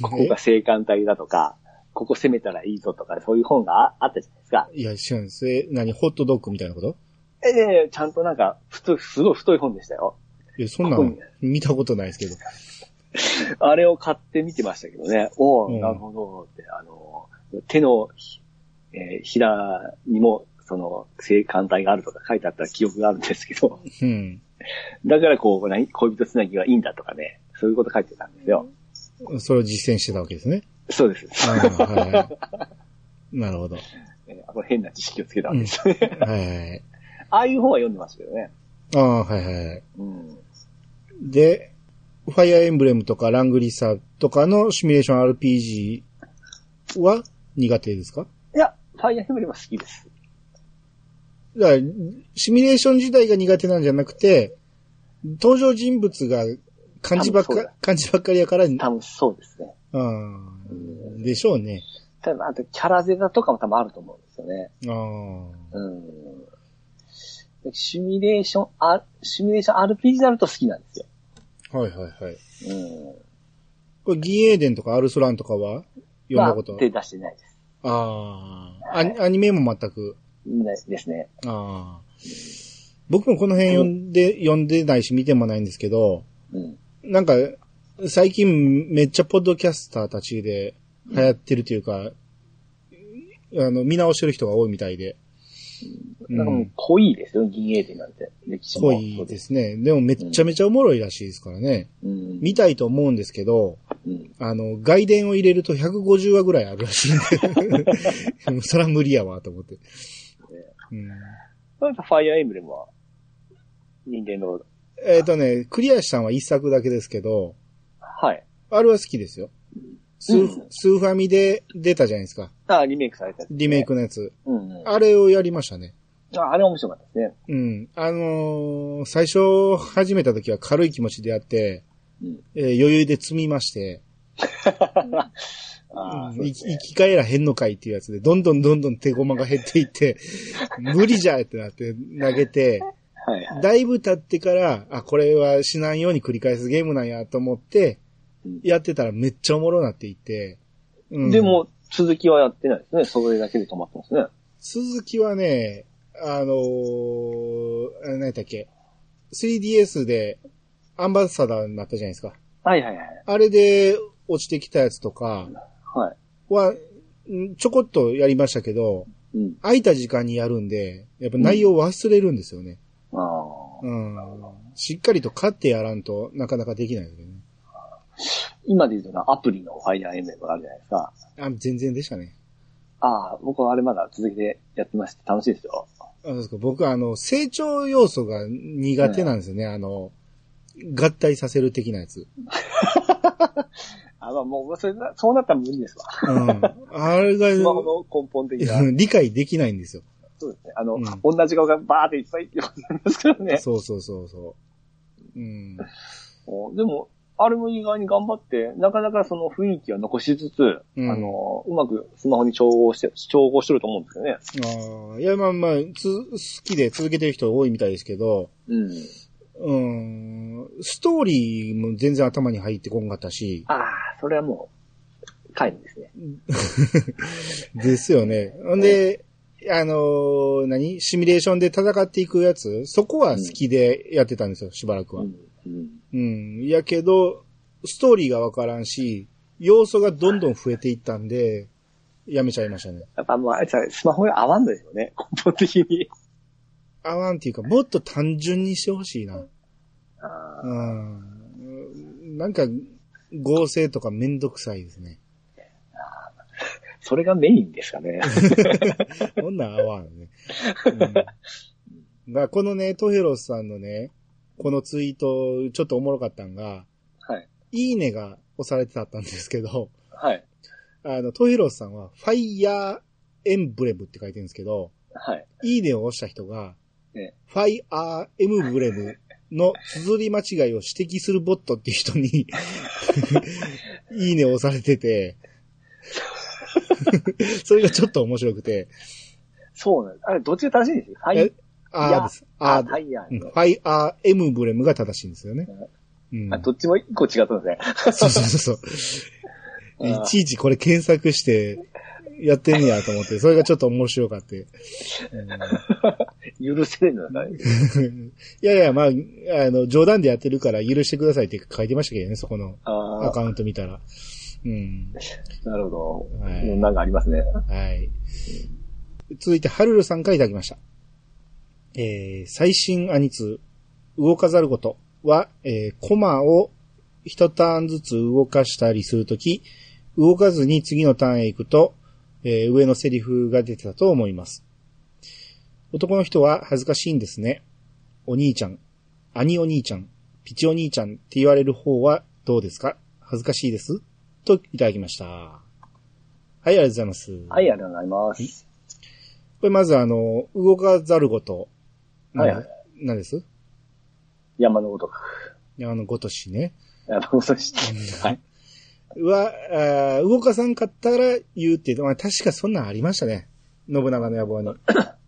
ここが性感帯だとか、ここ攻めたらいいぞとか、そういう本がああったじゃないですか。いや、知らんです。え、何？ホットドッグみたいなこと？ええちゃんとなんか、太い、すごい太い本でしたよ。いや、そんなの見たことないですけど。あれを買って見てましたけどね。おお、うんなるほどって、あの、手のひ、えーひらにも、その、性感帯があるとか書いてあった記憶があるんですけど、うん。だからこう、何？恋人つなぎがいいんだとかね、そういうこと書いてたんですよ。それを実践してたわけですね。そうです。はいはい。なるほど。えーこれ変な知識をつけたわけですよね。はいはい。ああいう本は読んでましたけどね。ああ、はいはいはい。うん。で、ファイアーエンブレムとかラングリッサーとかのシミュレーション RPG は苦手ですか？いや、ファイアーヘムレムは好きです。だから、シミュレーション自体が苦手なんじゃなくて、登場人物が漢字ばっか多分そうだ、漢字ばっかりやから、多分そうですね。うん、でしょうね。ただ、あと、キャラゼザとかも多分あると思うんですよね。ああ。うん。でシミュレーション、あ、シミュレーション RPG になると好きなんですよ。はいはいはい。うん。これ、ギエーデンとかアルスランとかは？読んだこと？まあ手出してないです。ああ。アニアニメも全く？ねですね。ああ。僕もこの辺読んで、読んでないし見てもないんですけど、うん。なんか、最近めっちゃポッドキャスターたちで流行ってるというか、あの、見直してる人が多いみたいで、うんなんかもう濃いですよ、銀英伝なんて。歴史も。濃いですね。でもめっちゃめちゃおもろいらしいですからね。うん。見たいと思うんですけど、うん。あの、外伝を入れると150話ぐらいあるらしいんで。そら無理やわ、と思って。うんなんかファイアーエンブレムは、人間の、えっ、とね、クリアしたのは一作だけですけど、はい。あれは好きですよ。スー,、うんスーファミで出たじゃないですか。あ、リメイクされたねリメイ。クのやつ。うん、うん。ああれをやりましたね。あれ面白かったですね。うん。あのー最初始めた時は軽い気持ちでやって、うん。えー余裕で積みまして、生き返らへんのかいっていうやつで、どんどんどんどん手駒が減っていって、無理じゃってなって投げて、はいはい。だいぶ経ってから、あ、これはしないように繰り返すゲームなんやと思ってうん、やってたらめっちゃおもろなっていって、うんで、も、続きはやってないですね。それだけで止まってますね。続きはね、あのー、あ何やったっけ、3DS でアンバサダーになったじゃないですか。はいはいはい。あれで落ちてきたやつとかはい。は、んちょこっとやりましたけど、うん。空いた時間にやるんで、やっぱ内容忘れるんですよね。ああ。うん。しっかりと買ってやらんとなかなかできないよね。今で言うとな、アプリのファイアーエンブレムがあるじゃないですか。あ、全然でしたね。ああ、僕はあれまだ続きでやってまして楽しいですよ。あそうですか僕はあの、成長要素が苦手なんですよね。あの、合体させる的なやつ。あまあもう、それな、そうなったら無理ですわ。うん。あれが、スマホの根本的な。理解できないんですよ。そうですね。あの、うん同じ顔がバーっていっぱい横になりますからね。そうそうそうそう。うん。おでも、あれも意外に頑張って、なかなかその雰囲気は残しつつ、うんあの、うまくスマホに調合して、調合してると思うんですけどね。ああ、いや、まあまあ、つ、好きで続けてる人多いみたいですけど、うん。うん、ストーリーも全然頭に入ってこんかったし、ああ、それはもう、皆無ですね。ですよね。ほんで、あのー何？シミュレーションで戦っていくやつ？そこは好きでやってたんですよ、しばらくは。うん。うん。うん。やけど、ストーリーがわからんし、要素がどんどん増えていったんで、やめちゃいましたね。やっぱもう、あいつはスマホが合わんのですよね。根本的に。合わんっていうか、もっと単純にしてほしいな。あうん。なんか、合成とかめんどくさいですね。それがメインですかね。こんなん合わんね。うん、このね、トヘロスさんのね、このツイート、ちょっとおもろかったんが、はい。いいねが押されてたんですけど、はい。あの、トヘロスさんは、ファイヤーエンブレムって書いてるんですけど、はい。いいねを押した人が、ええファイアーエムブレムの綴り間違いを指摘するボットっていう人に、いいねを押されてて、それがちょっと面白くて、そうなんです。あれ、どっちが正しいんです？よ。はい。えあーです。ああ、ーはいや、うんファイアーエムブレムが正しいんですよね。うんあ。どっちも一個違ったんですね。そうそうそうそう。いちいちこれ検索してやってんねやと思って、それがちょっと面白かって。許せないのだから。いやいや、まあ、あの、冗談でやってるから許してくださいって書いてましたけどね、そこのアあカウント見たら。うん。あ、なるほど。はいもうなんかありますね。はい。続いて、はるるさんからいただきました。えー、最新アニツ、動かざることは、えー、コマを一ターンずつ動かしたりするとき、動かずに次のターンへ行くと、えー、上のセリフが出てたと思います。男の人は恥ずかしいんですね。お兄ちゃん、兄お兄ちゃん、ピチお兄ちゃんって言われる方はどうですか？恥ずかしいです？といただきました。はい、ありがとうございます。はい、ありがとうございます。これまずあの、動かざること。はいはい。何です？山のごとく。あの、ごとしね。山のごとし。はい。は、あー動かさんかったら言うっていうと、まあ確かそんなんありましたね。信長の野望に。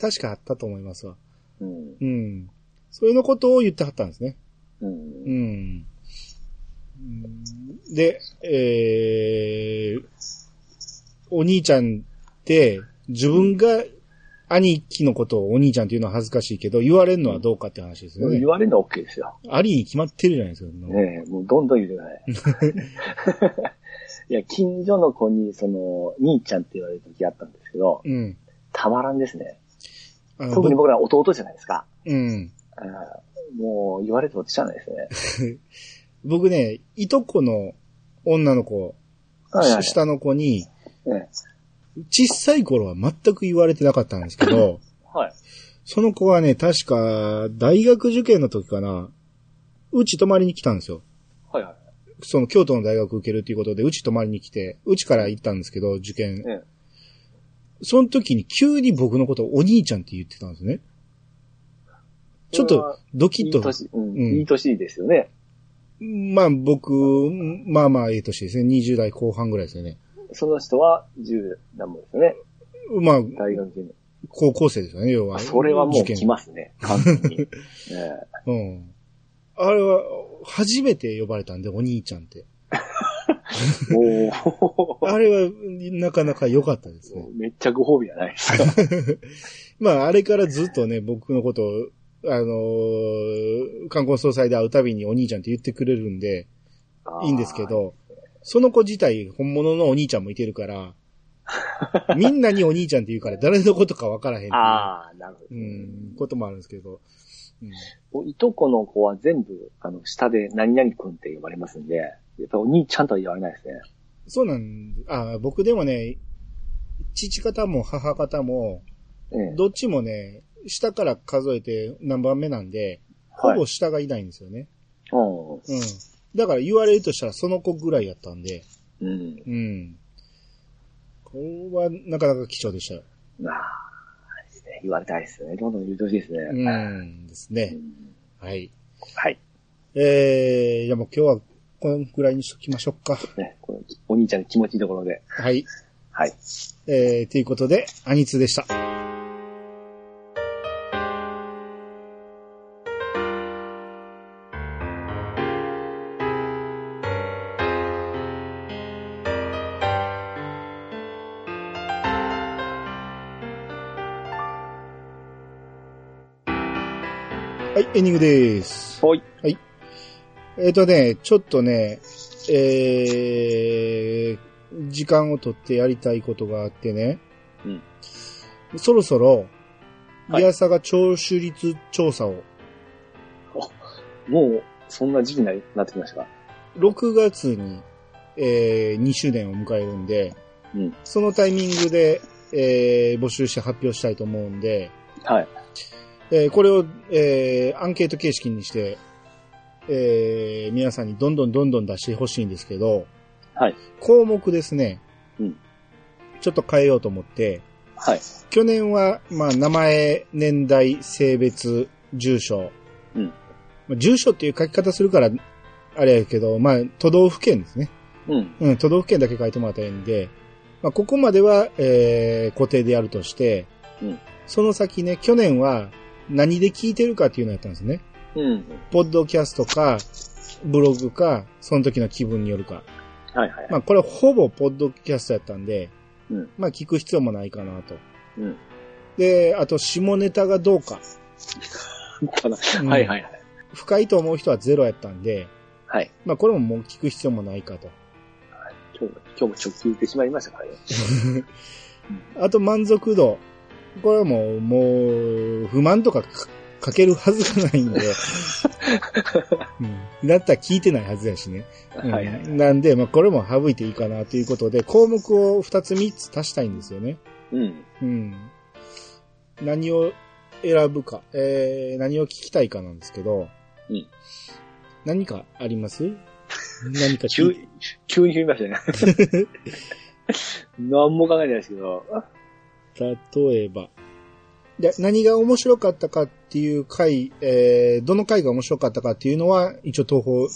確かあったと思いますわ。うん。うん。それのことを言ってはったんですね。う。うんん。うんで、えー、お兄ちゃんって、自分が兄貴のことをお兄ちゃんっていうのは恥ずかしいけど、言われるのはどうかって話ですよね言。われるのは OK ですよ。ありに決まってるじゃないですか。ねえ、もうどんどん言ってください。いや、近所の子に、その、兄ちゃんって言われる時あったんですけど、うん。たまらんですね。特に僕ら弟じゃないですか。うん。もう言われてもしゃあないですね。僕ね、いとこの女の子、はいはい下の子に、え小さい頃は全く言われてなかったんですけど、はい。その子はね、確か、大学受験の時かな、うち泊まりに来たんですよ。はいはい。その京都の大学受けるっていうことで、うち泊まりに来て、うちから行ったんですけど、受験。ええその時に急に僕のことをお兄ちゃんって言ってたんですね。ちょっとドキッと。いい年、うんうんいい年ですよね。まあ僕、まあまあええ年ですね。20代後半ぐらいですよね。その人は10何本ですよね。まあ、大学生の。高校生ですよね、要は。あそれはもう来ますね。完全に。えうん。あれは、初めて呼ばれたんで、お兄ちゃんって。えもう、あれは、なかなか良かったですね。めっちゃご褒美じゃないですか。まあ、あれからずっとね、僕のことを、あのー観光総裁で会うたびにお兄ちゃんって言ってくれるんで、いいんですけど、その子自体、本物のお兄ちゃんもいてるから、みんなにお兄ちゃんって言うから、誰のことかわからへんああ、なるほど。うん、こともあるんですけど、うんおいとこの子は全部、あの、下で何々くんって呼ばれますんで、やっぱお兄ちゃんとは言われないですね。そうなんあ僕でもね、父方も母方も、ええ。どっちもね、下から数えて何番目なんで、ほはいぼ下がいないんですよね。ううん。だから言われるとしたらその子ぐらいやったんで、ん。うん。うん。これはなかなか貴重でしたよ。まあ、ですね。言われたいですね。どんどん言うてほしいですね。うん。ですうね。んはい。はい。えー、じゃあもう今日はこのぐらいにしときましょうか。ね、このお兄ちゃんの気持ちいいところで。はい。はい。えー、ということで、アニツでした。はい、エンディングです。ほい。えっ、とね、ちょっとね、えー、時間をとってやりたいことがあってね、うん。そろそろ、はい。いやさが聴取率調査を、もう、そんな時期になりなってきましたか？6月に、えー、2周年を迎えるんで、うん。そのタイミングで、えー、募集して発表したいと思うんで、はい。えーこれを、えー、アンケート形式にして、えー、皆さんにどんどんどんどん出してほしいんですけど、はい。項目ですね。うんちょっと変えようと思って、はい。去年は、まあ、名前、年代、性別、住所。うんまあ住所っていう書き方するから、あれやけど、まあ、都道府県ですね。うん。うん、都道府県だけ書いてもらったらいいんで、まあ、ここまでは、えー、固定でやるとして、うんその先ね、去年は何で聞いてるかっていうのをやったんですね。うん。ポッドキャストか、ブログか、その時の気分によるか。はいはい。まあ、これほぼポッドキャストやったんで、うんまあ、聞く必要もないかなと。うん。で、あと、下ネタがどうか。はいはいはい。深いと思う人はゼロやったんで、はい。まあ、これももう聞く必要もないかと。今日も、今日も直球言ってしまいましたからね。あと、満足度。これはもう、もう、不満とかかかけるはずがないんで。うん、だったら聞いてないはずやしね。うんはいはい。なんで、まあ、これも省いていいかなということで、項目を2つ3つ足したいんですよね。うん。うん。何を選ぶか、えー、何を聞きたいかなんですけど、うん何かあります？何か聞急急に振りましたね。何も考えてないですけど。例えば。で、何が面白かったかっていう回、えー、どの回が面白かったかっていうのは、一応投票、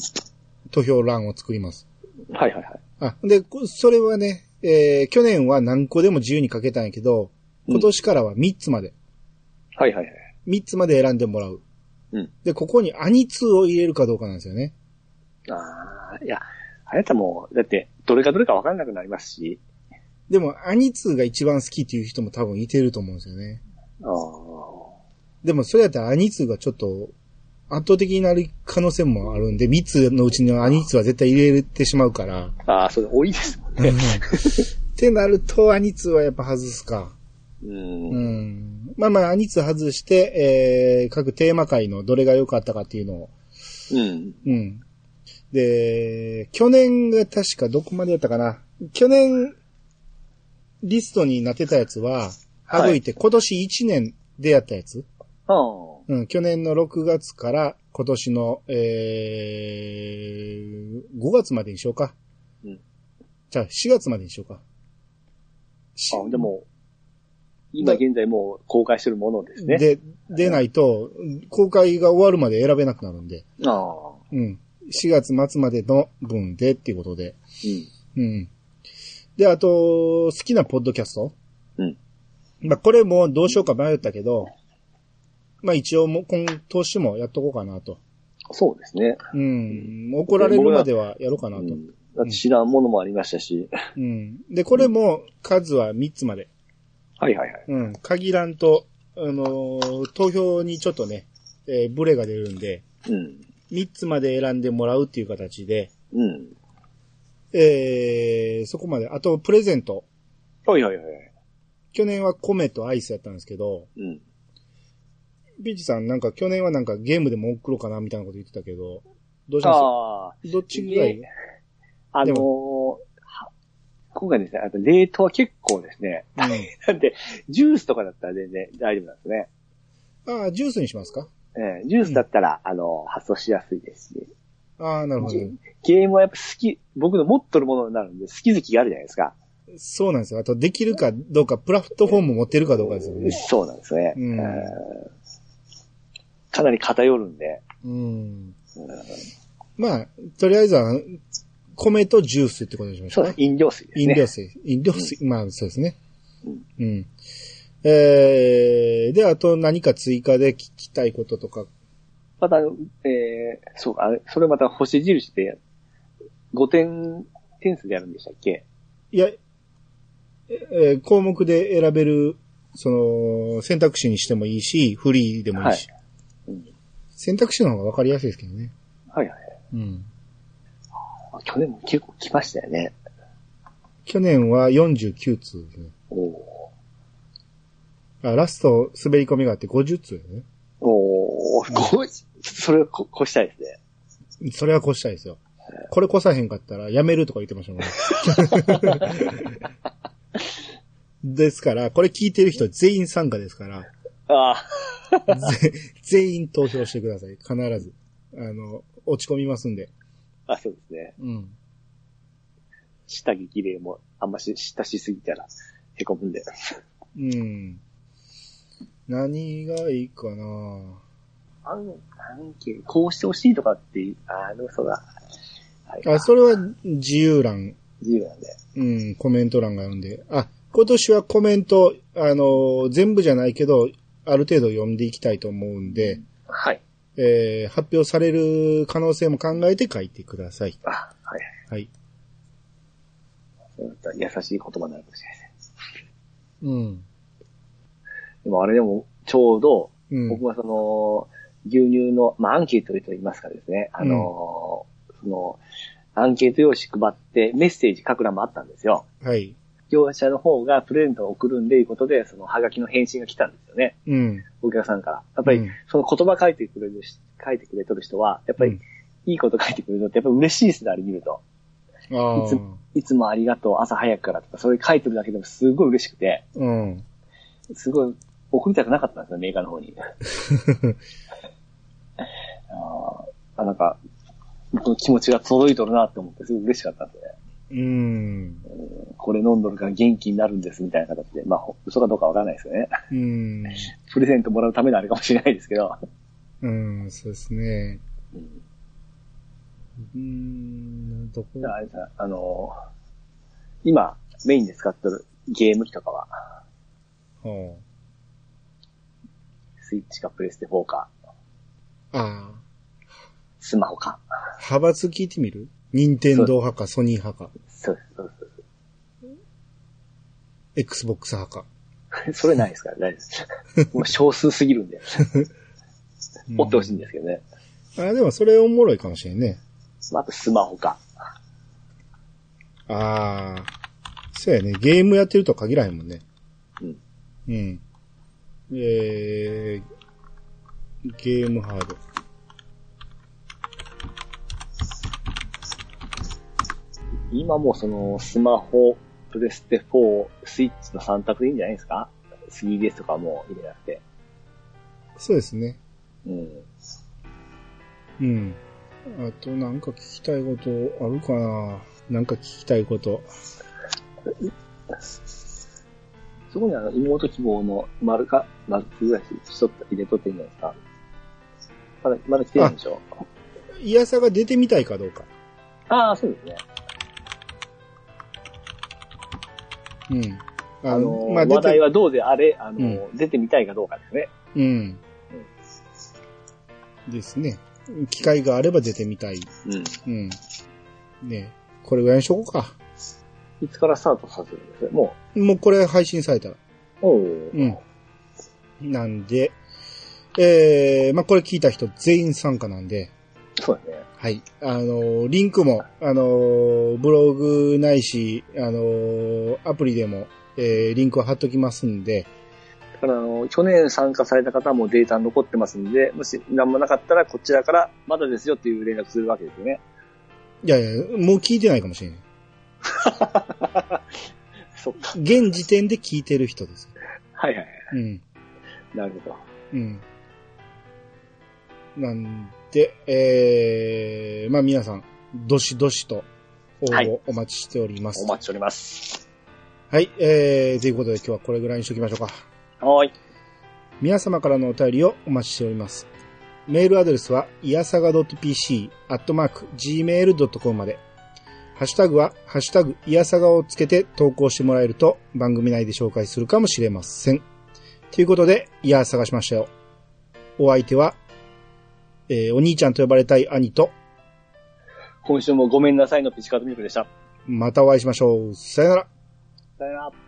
投票欄を作ります。はいはいはい。あ、で、こそれはね、えー、去年は何個でも自由に書けたんやけど、今年からは3つまで、はいはいはい。3つまで選んでもらう。うんで、ここにアニツーを入れるかどうかなんですよね。ああ、いや、あれだもう、だって、どれかどれか分からなくなりますし。でも、アニツーが一番好きっていう人も多分いてると思うんですよね。ああ。でも、それやったらアニツーがちょっと、圧倒的になる可能性もあるんで、3つのうちのアニツーは絶対入れてしまうから。ああ、それ多いですもんね。ってなると、アニツーはやっぱ外すか。う。うんん。まあまあ、アニツ外して、えー、各テーマ回のどれが良かったかっていうのを、うん。うん。で、去年が確かどこまでやったかな。去年、リストになってたやつは、はい省いて今年1年でやったやつ？ああ。うん、去年の6月から今年の、えー、5月までにしようか。うんじゃあ、4月までにしようか。しあでも、今現在もう公開してるものですね。で、出ないと、公開が終わるまで選べなくなるんで。ああ。うん。4月末までの分でっていうことで。うん。うん。で、あと、好きなポッドキャスト？うん。まあ、これもどうしようか迷ったけど、まあ一応もう今年もやっとこうかなと。そうですね。うん。怒られるまではやろうかなと。うんだって知らんものもありましたし。うん。で、これも数は3つまで。はいはいはい。うん。限らんと、あのー投票にちょっとね、えーブレが出るんで、うん。3つまで選んでもらうっていう形で、うん。えー、そこまで。あと、プレゼント。はいはいはい。去年は米とアイスやったんですけど、うん。ピーチさんなんか去年はなんかゲームでも送ろうかなみたいなこと言ってたけど、どうしまああ。すどっちぐらい？であのーは今回ですね、あと冷凍は結構ですね、うん。なんで、ジュースとかだったら全然大丈夫なんですね。ああ、ジュースにしますか？えージュースだったら、あの、発送しやすいですし、ああ、なるほど。ゲームはやっぱ好き、僕の持っとるものになるんで、好き好きがあるじゃないですか。そうなんですよ。あと、できるかどうか、プラットフォーム持ってるかどうかですよね。そうなんですね。うんえーかなり偏るんで、うん。うんまあ、とりあえずは、米とジュースってことにしましょうかそう。飲料水ですね。飲料水。飲料水。まあ、そうですね。うんうん。えー、で、あと何か追加で聞きたいこととか。また、えー、そうか、あれそれまた星印で、5点点数でやるんでしたっけ？いや、えー項目で選べる、その、選択肢にしてもいいし、フリーでもいいし。はいうん選択肢の方が分かりやすいですけどね。はいはい。うん。あ去年も結構来ましたよね。去年は49通ですね。おおあ、ラスト滑り込みがあって50通ですね。ーおーごそれをこ越したいですね。それは越したいですよ。これ越さへんかったらやめるとか言ってましたもんね。ですから、これ聞いてる人全員参加ですから、ああ、ぜ 全員投票してください。必ず。あの、落ち込みますんで。あ、そうですね。うん。下着綺麗もあんまし、下しすぎたら、へこむんで。うん。何がいいかなあん、アンケート、こうしてほしいとかってあの、そうだ。はい。あ、それは自由欄、自由なんで。うん、コメント欄があるんで。あ、今年はコメント、あの、全部じゃないけど、ある程度読んでいきたいと思うんで、はい。えー発表される可能性も考えて書いてください。あ、はい。はい。優しい言葉になるかもしれないですね。うん。でもあれでも、ちょうど、うん。僕はその、牛乳の、まあ、アンケートと言いますかですね、あの、その、アンケート用紙配ってメッセージ書く欄もあったんですよ。はい。業者の方がプレゼントを送るんでいうことで、そのハガキの返信が来たんですよね。うん。お客さんから。やっぱりうん、その言葉書いてくれるし、書いてくれとる人は、やっぱりうん、いいこと書いてくれるのってやっぱ嬉しいですね、あれ見ると。ああいつ。いつもありがとう、朝早くからとか、それ書いてるだけでもすごい嬉しくて、うん。すごい送りたくなかったんですよ、メーカーの方に。あーあ、なんか、気持ちが届いとるなって思って、すごい嬉しかったんで。うん。これ飲んどるから元気になるんですみたいな形で、まあ、ほ嘘かどうかわからないですよね。うん。プレゼントもらうためのあれかもしれないですけど。うん、そうですね。うんうん、どこ？あ、あれさ、あのー今、メインで使ってるゲーム機とかは、はスイッチかプレステ4か、あ。ああ。スマホか。派閥聞いてみる？任天堂派か、ソニー派か、そうです、そうです。Xbox 派か。それないですから、ないです。少数すぎるんで、うん持ってほしいんですけどね。あ、でもそれおもろいかもしれんね。まあ、あとスマホか。ああ。そうやね。ゲームやってるとは限らへんもんね。うん。えー、ゲームハード。今もうその、スマホ、プレステ4、スイッチの3択でいいんじゃないですか ?3DS とかも入れなくて。そうですね。うん。うん。あとなんか聞きたいことあるかな？なんか聞きたいこと。そこにあの、妹希望の丸か、丸くぐらいしとった、入れとっていいんじゃないですか？まだ、まだ来てるんでしょ？イヤサが出てみたいかどうか。ああ、そうですね。うん。あの、まあ、話題はどうであれ、あの、うん出てみたいかどうかですね。うん。ですね。機会があれば出てみたい。うん。うん。ねこれぐらいにしとこうか。いつからスタートさせるんですももうこれ配信されたら。う、おううん。なんで、えー、まあ、これ聞いた人全員参加なんで、そうですね。はい。あの、リンクも、あの、ブログないし、あの、アプリでも、えー、リンクを貼っときますんで、だから、あの、去年参加された方もデータ残ってますんで、もし何もなかったら、こちらから、まだですよっていう連絡するわけですよね。いやいや、もう聞いてないかもしれない。そっか。現時点で聞いてる人です。はいはいはい。うん。なるほど。うん。なんで、えー、まあ皆さん、どしどしと応はい募お待ちしております。お待ちしております。はい、えー、ということで今日はこれぐらいにしときましょうか。はーい。皆様からのお便りをお待ちしております。メールアドレスは、いやさが .pc、アットマーク、gmail.com まで。ハッシュタグは、ハッシュタグ、いやさがをつけて投稿してもらえると、番組内で紹介するかもしれません。ということで、いや、探しましたよ。お相手は、えーお兄ちゃんと呼ばれたい兄と、今週もごめんなさいのピチカートミルクでした。またお会いしましょう。さよなら。さよなら。